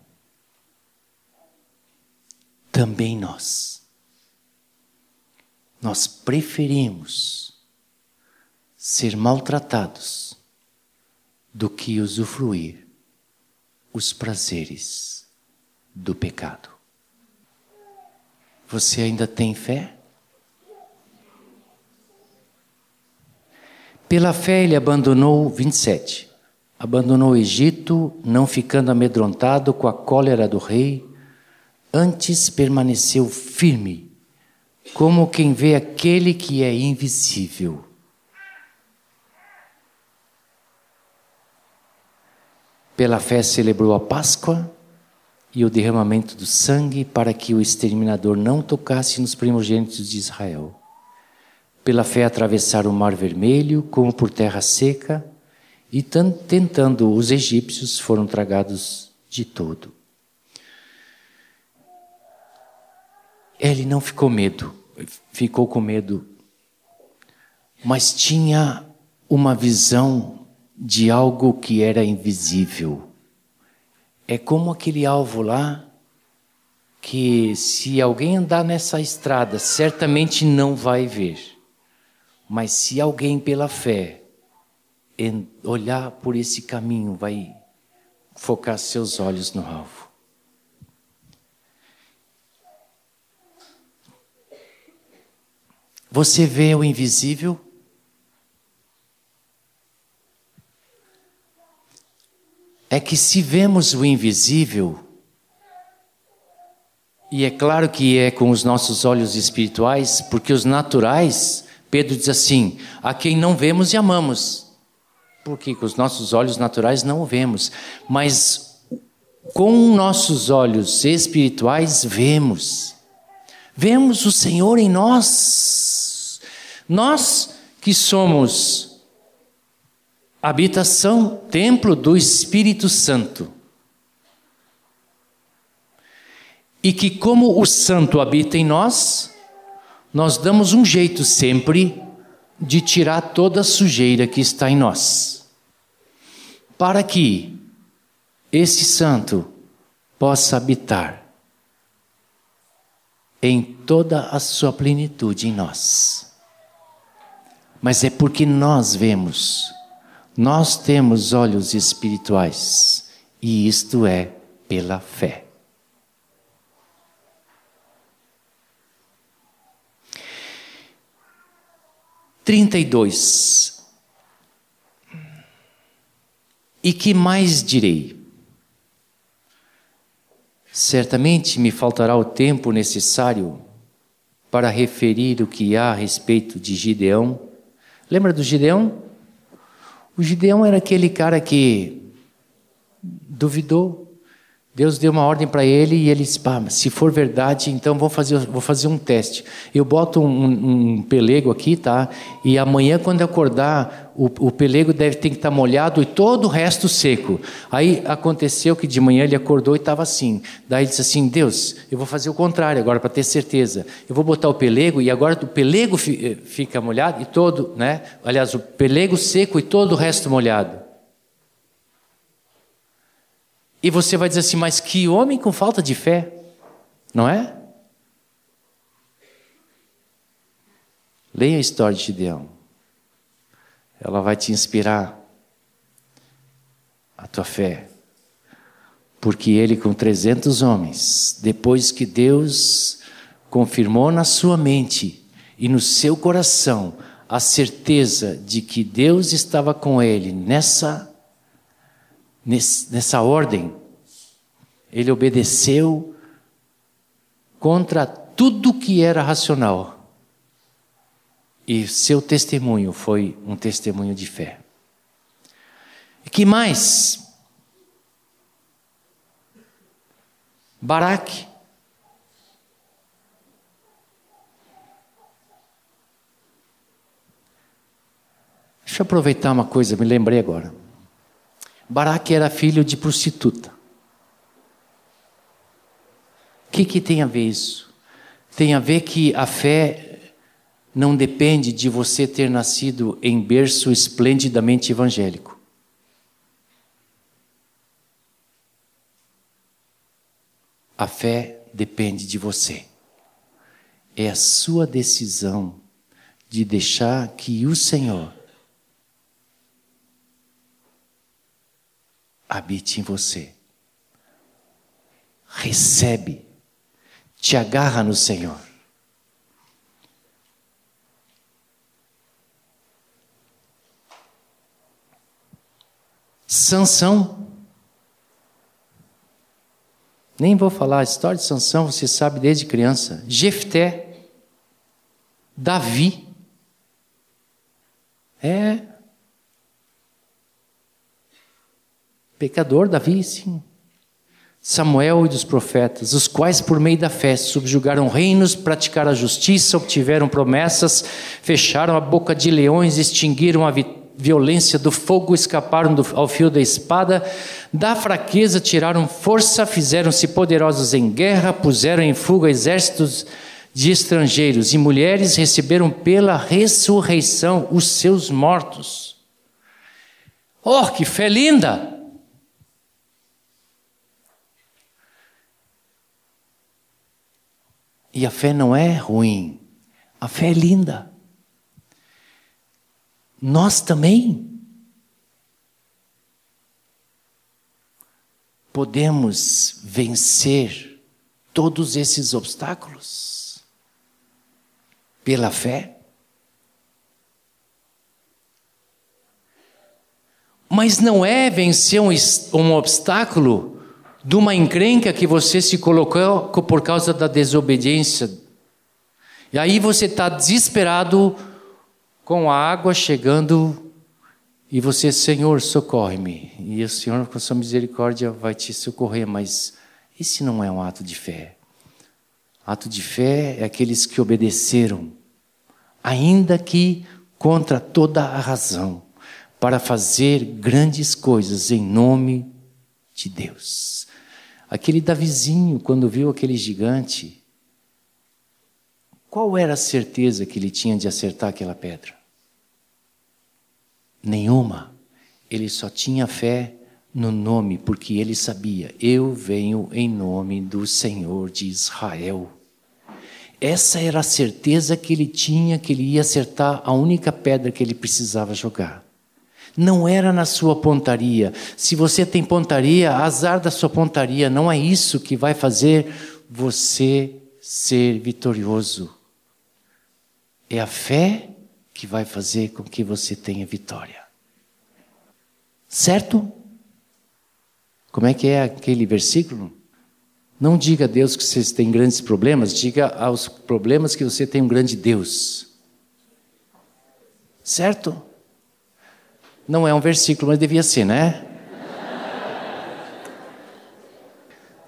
A: Também nós, nós preferimos ser maltratados do que usufruir os prazeres do pecado. Você ainda tem fé? Pela fé ele abandonou 27 abandonou o Egito, não ficando amedrontado com a cólera do rei, antes permaneceu firme, como quem vê aquele que é invisível. Pela fé celebrou a Páscoa e o derramamento do sangue para que o exterminador não tocasse nos primogênitos de Israel. Pela fé atravessaram o Mar Vermelho como por terra seca e tentando os egípcios foram tragados de todo. Ele não ficou medo, ficou com medo, mas tinha uma visão de algo que era invisível. É como aquele alvo lá que se alguém andar nessa estrada, certamente não vai ver. Mas se alguém pela fé olhar por esse caminho, vai focar seus olhos no alvo. Você vê o invisível? É que se vemos o invisível, e é claro que é com os nossos olhos espirituais, porque os naturais, Pedro diz assim: a quem não vemos e amamos porque com os nossos olhos naturais não o vemos, mas com nossos olhos espirituais vemos. Vemos o Senhor em nós. Nós que somos habitação, templo do Espírito Santo. E que, como o Santo habita em nós, nós damos um jeito sempre de tirar toda a sujeira que está em nós, para que esse santo possa habitar em toda a sua plenitude em nós. Mas é porque nós vemos, nós temos olhos espirituais, e isto é pela fé. 32. E que mais direi? Certamente me faltará o tempo necessário para referir o que há a respeito de Gideão. Lembra do Gideão? O Gideão era aquele cara que duvidou, Deus deu uma ordem para ele e ele disse: se for verdade, então vou fazer, vou fazer um teste. Eu boto um, um pelego aqui, tá? E amanhã, quando acordar, o, o pelego deve ter que estar tá molhado e todo o resto seco. Aí aconteceu que de manhã ele acordou e estava assim. Daí ele disse assim: Deus, eu vou fazer o contrário agora para ter certeza. Eu vou botar o pelego e agora o pelego eh, fica molhado e todo, né? Aliás, o pelego seco e todo o resto molhado. E você vai dizer assim, mas que homem com falta de fé, não é? Leia a história de Gideão. Ela vai te inspirar a tua fé. Porque ele, com 300 homens, depois que Deus confirmou na sua mente e no seu coração a certeza de que Deus estava com ele nessa nessa ordem, ele obedeceu contra tudo que era racional. E seu testemunho foi um testemunho de fé. Que mais? Baraque. Deixa eu aproveitar uma coisa, me lembrei agora. Baraque era filho de prostituta. O que, que tem a ver isso? Tem a ver que a fé não depende de você ter nascido em berço esplendidamente evangélico. A fé depende de você. É a sua decisão de deixar que o Senhor habite em você. Recebe, te agarra no Senhor. Sansão. Nem vou falar a história de Sansão, você sabe desde criança. Jefté. Davi. É, Pecador, Davi, sim. Samuel e dos profetas, os quais, por meio da fé, subjugaram reinos, praticaram a justiça, obtiveram promessas, fecharam a boca de leões, extinguiram a violência do fogo, escaparam do, ao fio da espada, da fraqueza tiraram força, fizeram-se poderosos em guerra, puseram em fuga exércitos de estrangeiros, e mulheres receberam pela ressurreição os seus mortos. Oh, que fé linda! E a fé não é ruim, a fé é linda. Nós também podemos vencer todos esses obstáculos pela fé. Mas não é vencer um, um obstáculo de uma encrenca que você se colocou por causa da desobediência. E aí você está desesperado com a água chegando e você, Senhor, socorre-me. E o Senhor, com sua misericórdia, vai te socorrer, mas esse não é um ato de fé. Ato de fé é aqueles que obedeceram, ainda que contra toda a razão, para fazer grandes coisas em nome de Deus. Aquele Davizinho, quando viu aquele gigante, qual era a certeza que ele tinha de acertar aquela pedra? Nenhuma. Ele só tinha fé no nome, porque ele sabia: eu venho em nome do Senhor de Israel. Essa era a certeza que ele tinha que ele ia acertar a única pedra que ele precisava jogar. Não era na sua pontaria. Se você tem pontaria, azar da sua pontaria. Não é isso que vai fazer você ser vitorioso. É a fé que vai fazer com que você tenha vitória. Certo? Como é que é aquele versículo? Não diga a Deus que você tem grandes problemas, diga aos problemas que você tem um grande Deus. Certo? Não é um versículo, mas devia ser, né?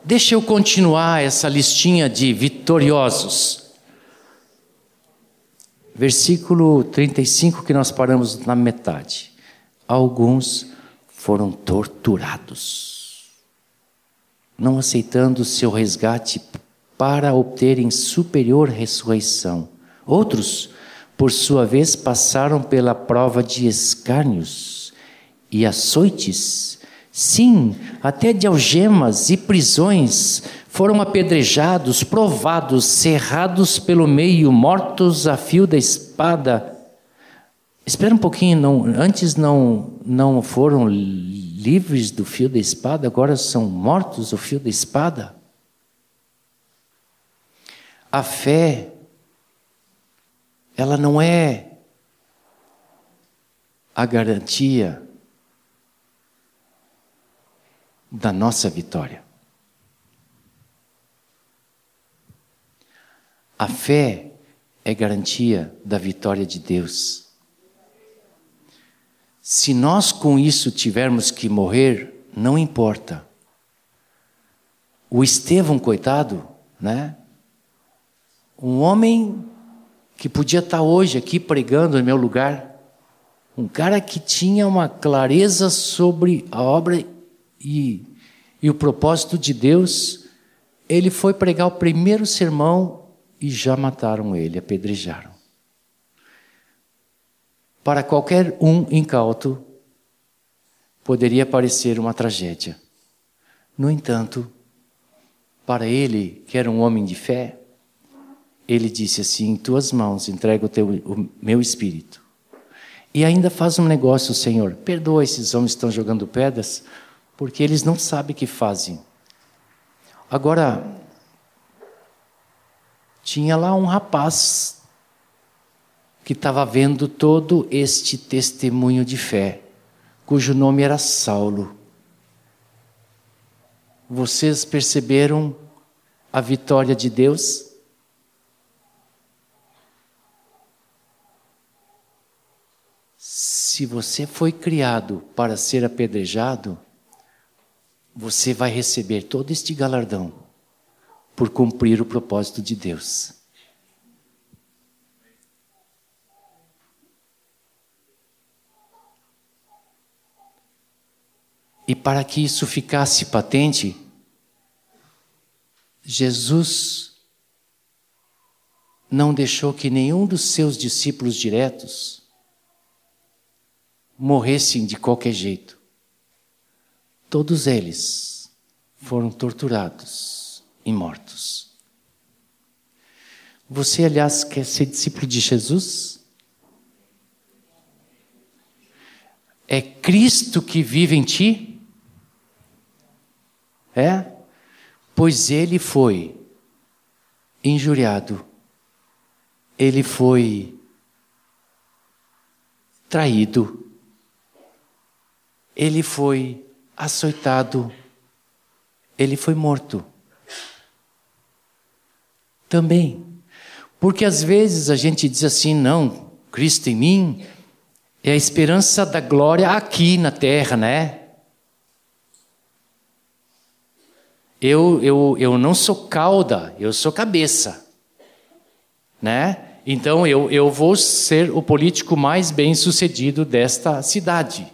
A: Deixa eu continuar essa listinha de vitoriosos. Versículo 35, que nós paramos na metade. Alguns foram torturados, não aceitando seu resgate para obterem superior ressurreição. Outros por sua vez, passaram pela prova de escárnios e açoites, sim, até de algemas e prisões, foram apedrejados, provados, cerrados pelo meio, mortos a fio da espada. Espera um pouquinho, não, antes não, não foram livres do fio da espada, agora são mortos do fio da espada. A fé ela não é a garantia da nossa vitória. A fé é garantia da vitória de Deus. Se nós com isso tivermos que morrer, não importa. O Estevão, coitado, né? Um homem que podia estar hoje aqui pregando em meu lugar, um cara que tinha uma clareza sobre a obra e, e o propósito de Deus, ele foi pregar o primeiro sermão e já mataram ele, apedrejaram. Para qualquer um incauto, poderia parecer uma tragédia. No entanto, para ele, que era um homem de fé, ele disse assim: Em tuas mãos entrego o, teu, o meu espírito. E ainda faz um negócio, Senhor. Perdoa esses homens que estão jogando pedras, porque eles não sabem o que fazem. Agora, tinha lá um rapaz que estava vendo todo este testemunho de fé, cujo nome era Saulo. Vocês perceberam a vitória de Deus? Se você foi criado para ser apedrejado, você vai receber todo este galardão por cumprir o propósito de Deus. E para que isso ficasse patente, Jesus não deixou que nenhum dos seus discípulos diretos morressem de qualquer jeito. Todos eles foram torturados e mortos. Você, aliás, quer ser discípulo de Jesus? É Cristo que vive em ti? É? Pois ele foi injuriado, ele foi traído, ele foi açoitado, ele foi morto. Também. Porque às vezes a gente diz assim: não, Cristo em mim é a esperança da glória aqui na terra, né? Eu, eu, eu não sou cauda, eu sou cabeça, né? Então eu, eu vou ser o político mais bem sucedido desta cidade.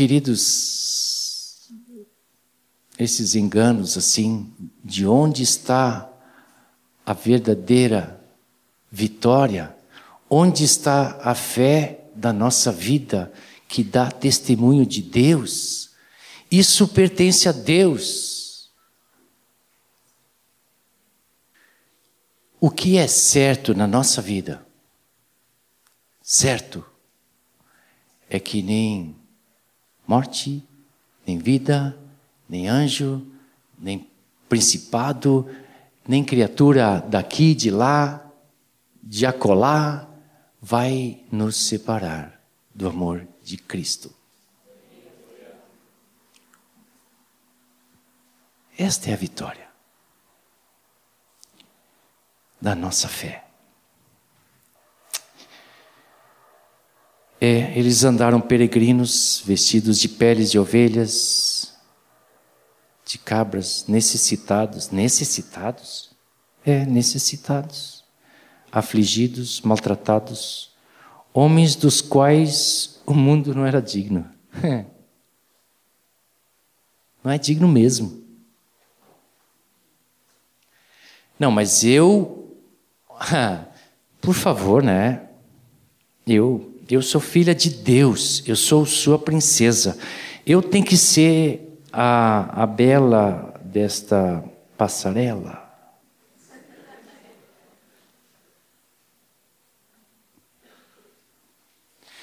A: Queridos, esses enganos assim, de onde está a verdadeira vitória? Onde está a fé da nossa vida que dá testemunho de Deus? Isso pertence a Deus. O que é certo na nossa vida? Certo é que nem morte, nem vida, nem anjo, nem principado, nem criatura daqui, de lá, de acolá, vai nos separar do amor de Cristo. Esta é a vitória da nossa fé. É, eles andaram peregrinos, vestidos de peles de ovelhas, de cabras, necessitados, necessitados? É, necessitados, afligidos, maltratados, homens dos quais o mundo não era digno. É. [laughs] Não é digno mesmo. Não, mas eu, [laughs] por favor, né? Eu eu sou filha de Deus, eu sou sua princesa. Eu tenho que ser a, a bela desta passarela.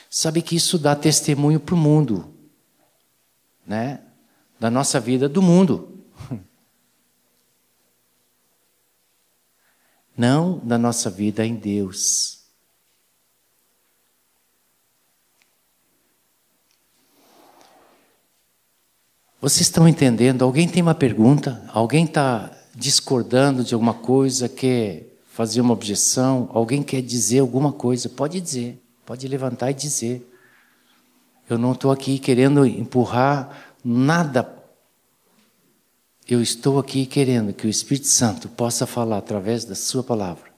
A: Sabe que isso dá testemunho para o mundo, né? Da nossa vida do mundo. [laughs] Não da nossa vida em Deus. Vocês estão entendendo? Alguém tem uma pergunta? Alguém está discordando de alguma coisa? Quer fazer uma objeção, alguém quer dizer alguma coisa, pode dizer, pode levantar e dizer. Eu não estou aqui querendo empurrar nada. Eu estou aqui querendo que o Espírito Santo possa falar através da Sua palavra.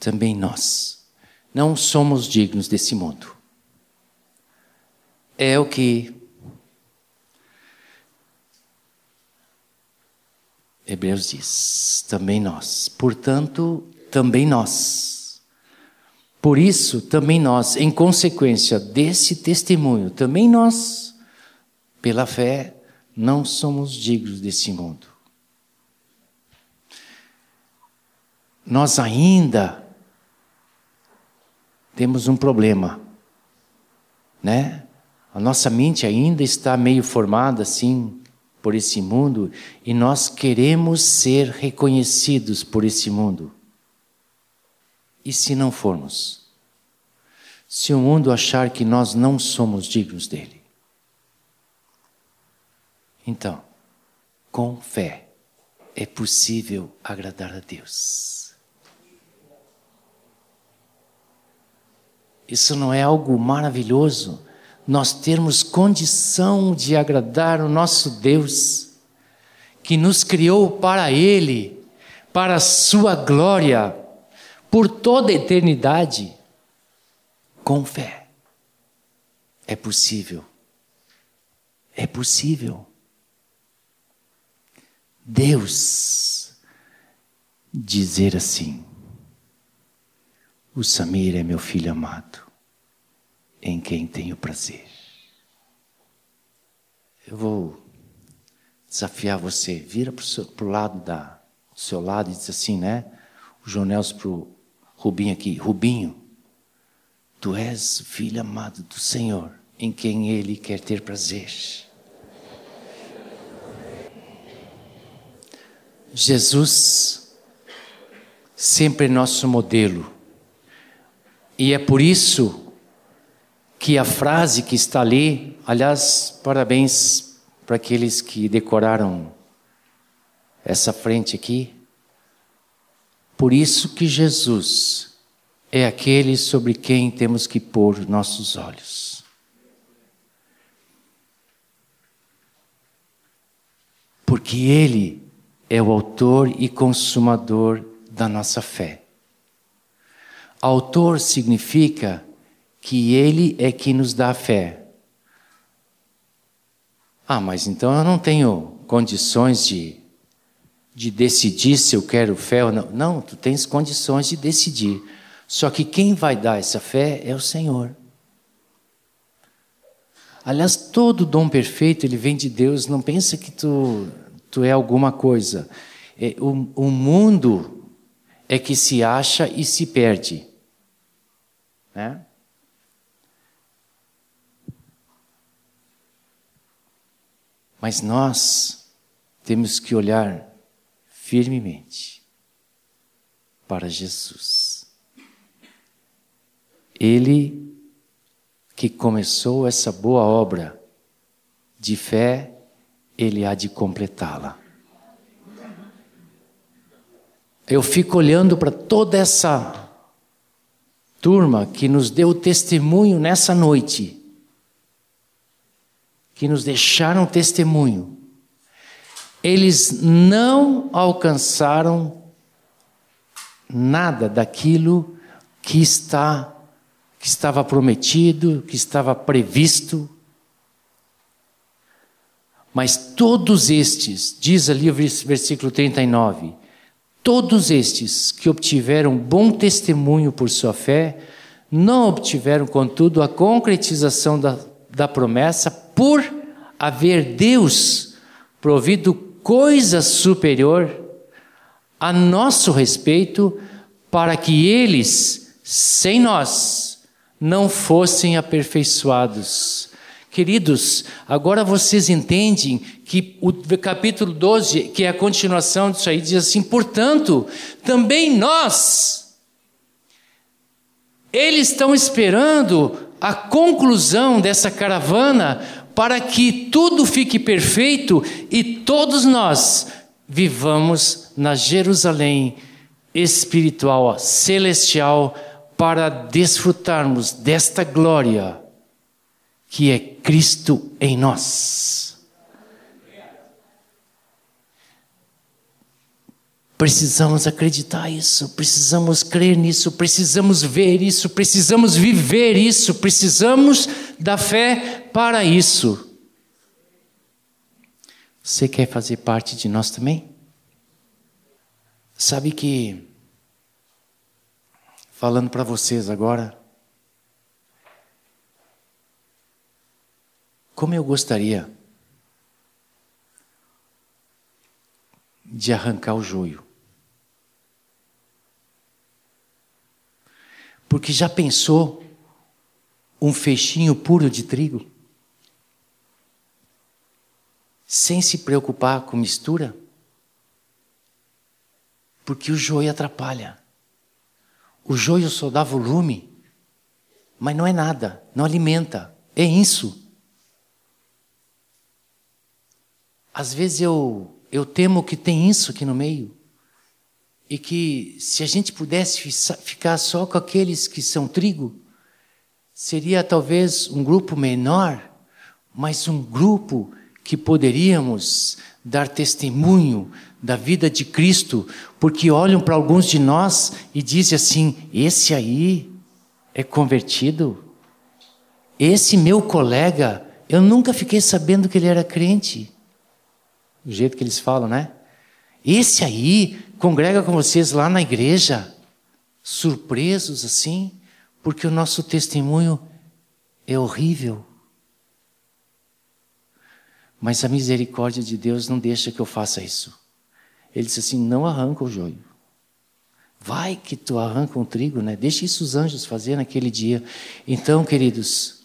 A: Também nós não somos dignos desse mundo. É o que Hebreus diz: também nós. Portanto, também nós. Por isso, também nós, em consequência desse testemunho, também nós, pela fé, não somos dignos desse mundo. Nós ainda temos um problema, né? A nossa mente ainda está meio formada assim por esse mundo e nós queremos ser reconhecidos por esse mundo. E se não formos? Se o mundo achar que nós não somos dignos dele? Então, com fé, é possível agradar a Deus. Isso não é algo maravilhoso? Nós termos condição de agradar o nosso Deus, que nos criou para Ele, para a Sua glória, por toda a eternidade, com fé. É possível. É possível. Deus dizer assim: O Samir é meu filho amado em quem tenho prazer. Eu vou desafiar você, vira para o lado da, do seu lado e diz assim, né? O João para o Rubinho aqui, Rubinho, tu és filho amado do Senhor, em quem Ele quer ter prazer. Jesus sempre é nosso modelo. E é por isso que a frase que está ali, aliás, parabéns para aqueles que decoraram essa frente aqui. Por isso que Jesus é aquele sobre quem temos que pôr nossos olhos. Porque Ele é o autor e consumador da nossa fé. Autor significa que Ele é que nos dá fé. Ah, mas então eu não tenho condições de, de decidir se eu quero fé ou não. Não, tu tens condições de decidir. Só que quem vai dar essa fé é o Senhor. Aliás, todo dom perfeito ele vem de Deus. Não pensa que tu, tu é alguma coisa. É, o, o mundo é que se acha e se perde. Né? Mas nós temos que olhar firmemente para Jesus. Ele que começou essa boa obra de fé, ele há de completá-la. Eu fico olhando para toda essa turma que nos deu testemunho nessa noite que nos deixaram testemunho, eles não alcançaram nada daquilo que está que estava prometido, que estava previsto. Mas todos estes, diz ali o versículo 39, todos estes que obtiveram bom testemunho por sua fé, não obtiveram, contudo, a concretização da, da promessa por haver Deus provido coisa superior a nosso respeito, para que eles, sem nós, não fossem aperfeiçoados. Queridos, agora vocês entendem que o capítulo 12, que é a continuação disso aí, diz assim: portanto, também nós, eles estão esperando a conclusão dessa caravana para que tudo fique perfeito e todos nós vivamos na Jerusalém espiritual, celestial, para desfrutarmos desta glória que é Cristo em nós. Precisamos acreditar isso, precisamos crer nisso, precisamos ver isso, precisamos viver isso, precisamos da fé para isso. Você quer fazer parte de nós também? Sabe que, falando para vocês agora, como eu gostaria de arrancar o joio. Porque já pensou um feixinho puro de trigo? Sem se preocupar com mistura? Porque o joio atrapalha. O joio só dá volume, mas não é nada, não alimenta, é isso. Às vezes eu, eu temo que tem isso aqui no meio. E que se a gente pudesse ficar só com aqueles que são trigo, seria talvez um grupo menor, mas um grupo que poderíamos dar testemunho da vida de Cristo, porque olham para alguns de nós e dizem assim: esse aí é convertido, esse meu colega, eu nunca fiquei sabendo que ele era crente. Do jeito que eles falam, né? Esse aí congrega com vocês lá na igreja, surpresos assim, porque o nosso testemunho é horrível. Mas a misericórdia de Deus não deixa que eu faça isso. Ele disse assim: não arranca o joio. Vai que tu arranca um trigo, né? Deixa isso os anjos fazer naquele dia. Então, queridos,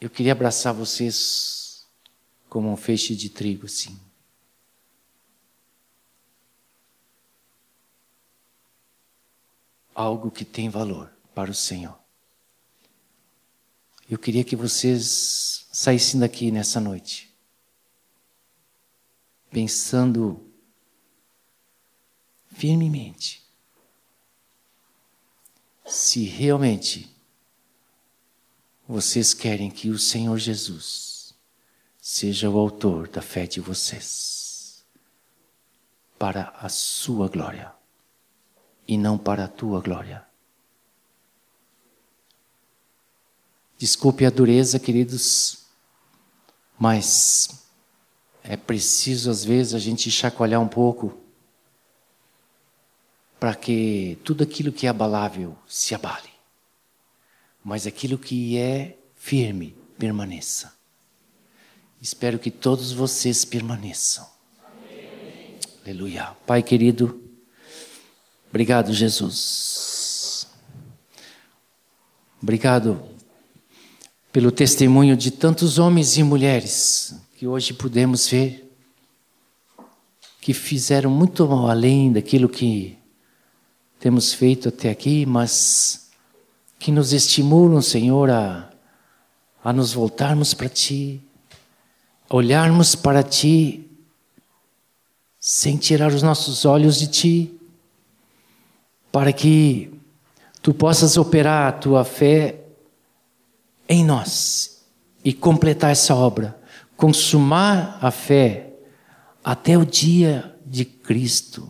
A: eu queria abraçar vocês como um feixe de trigo, assim. Algo que tem valor para o Senhor. Eu queria que vocês saíssem daqui nessa noite, pensando firmemente se realmente vocês querem que o Senhor Jesus seja o autor da fé de vocês, para a sua glória e não para a tua glória. Desculpe a dureza, queridos, mas é preciso às vezes a gente chacoalhar um pouco para que tudo aquilo que é abalável se abale, mas aquilo que é firme permaneça. Espero que todos vocês permaneçam. Amém. Aleluia. Pai querido, obrigado, Jesus. Obrigado pelo testemunho de tantos homens e mulheres que hoje pudemos ver, que fizeram muito além daquilo que temos feito até aqui, mas que nos estimulam, Senhor, a, a nos voltarmos para Ti olharmos para Ti sem tirar os nossos olhos de Ti, para que Tu possas operar a Tua fé em nós e completar essa obra, consumar a fé até o dia de Cristo.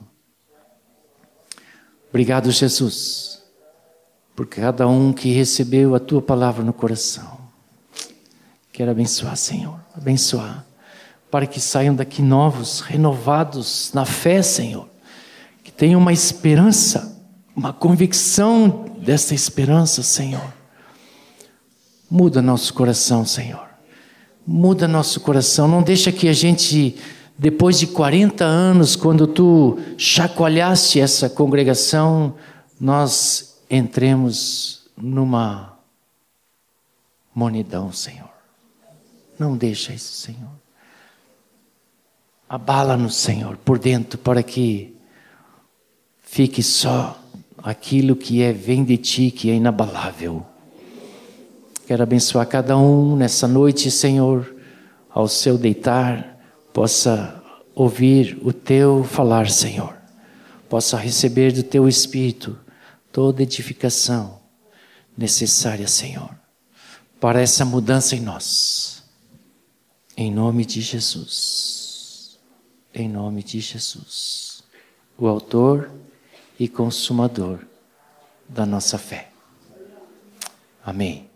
A: Obrigado, Jesus, por cada um que recebeu a Tua palavra no coração. Quero abençoar, Senhor, abençoar, para que saiam daqui novos, renovados na fé, Senhor, que tenham uma esperança, uma convicção dessa esperança, Senhor. Muda nosso coração, Senhor. Muda nosso coração. Não deixa que a gente, depois de 40 anos, quando tu chacoalhaste essa congregação, nós entremos numa monidão, Senhor. Não deixa isso, Senhor. Abala-nos, Senhor, por dentro, para que fique só aquilo que é vem de ti, que é inabalável. Quero abençoar cada um nessa noite, Senhor, ao seu deitar, possa ouvir o teu falar, Senhor, possa receber do teu Espírito toda edificação necessária, Senhor, para essa mudança em nós. Em nome de Jesus. Em nome de Jesus. O Autor e Consumador da nossa fé. Amém.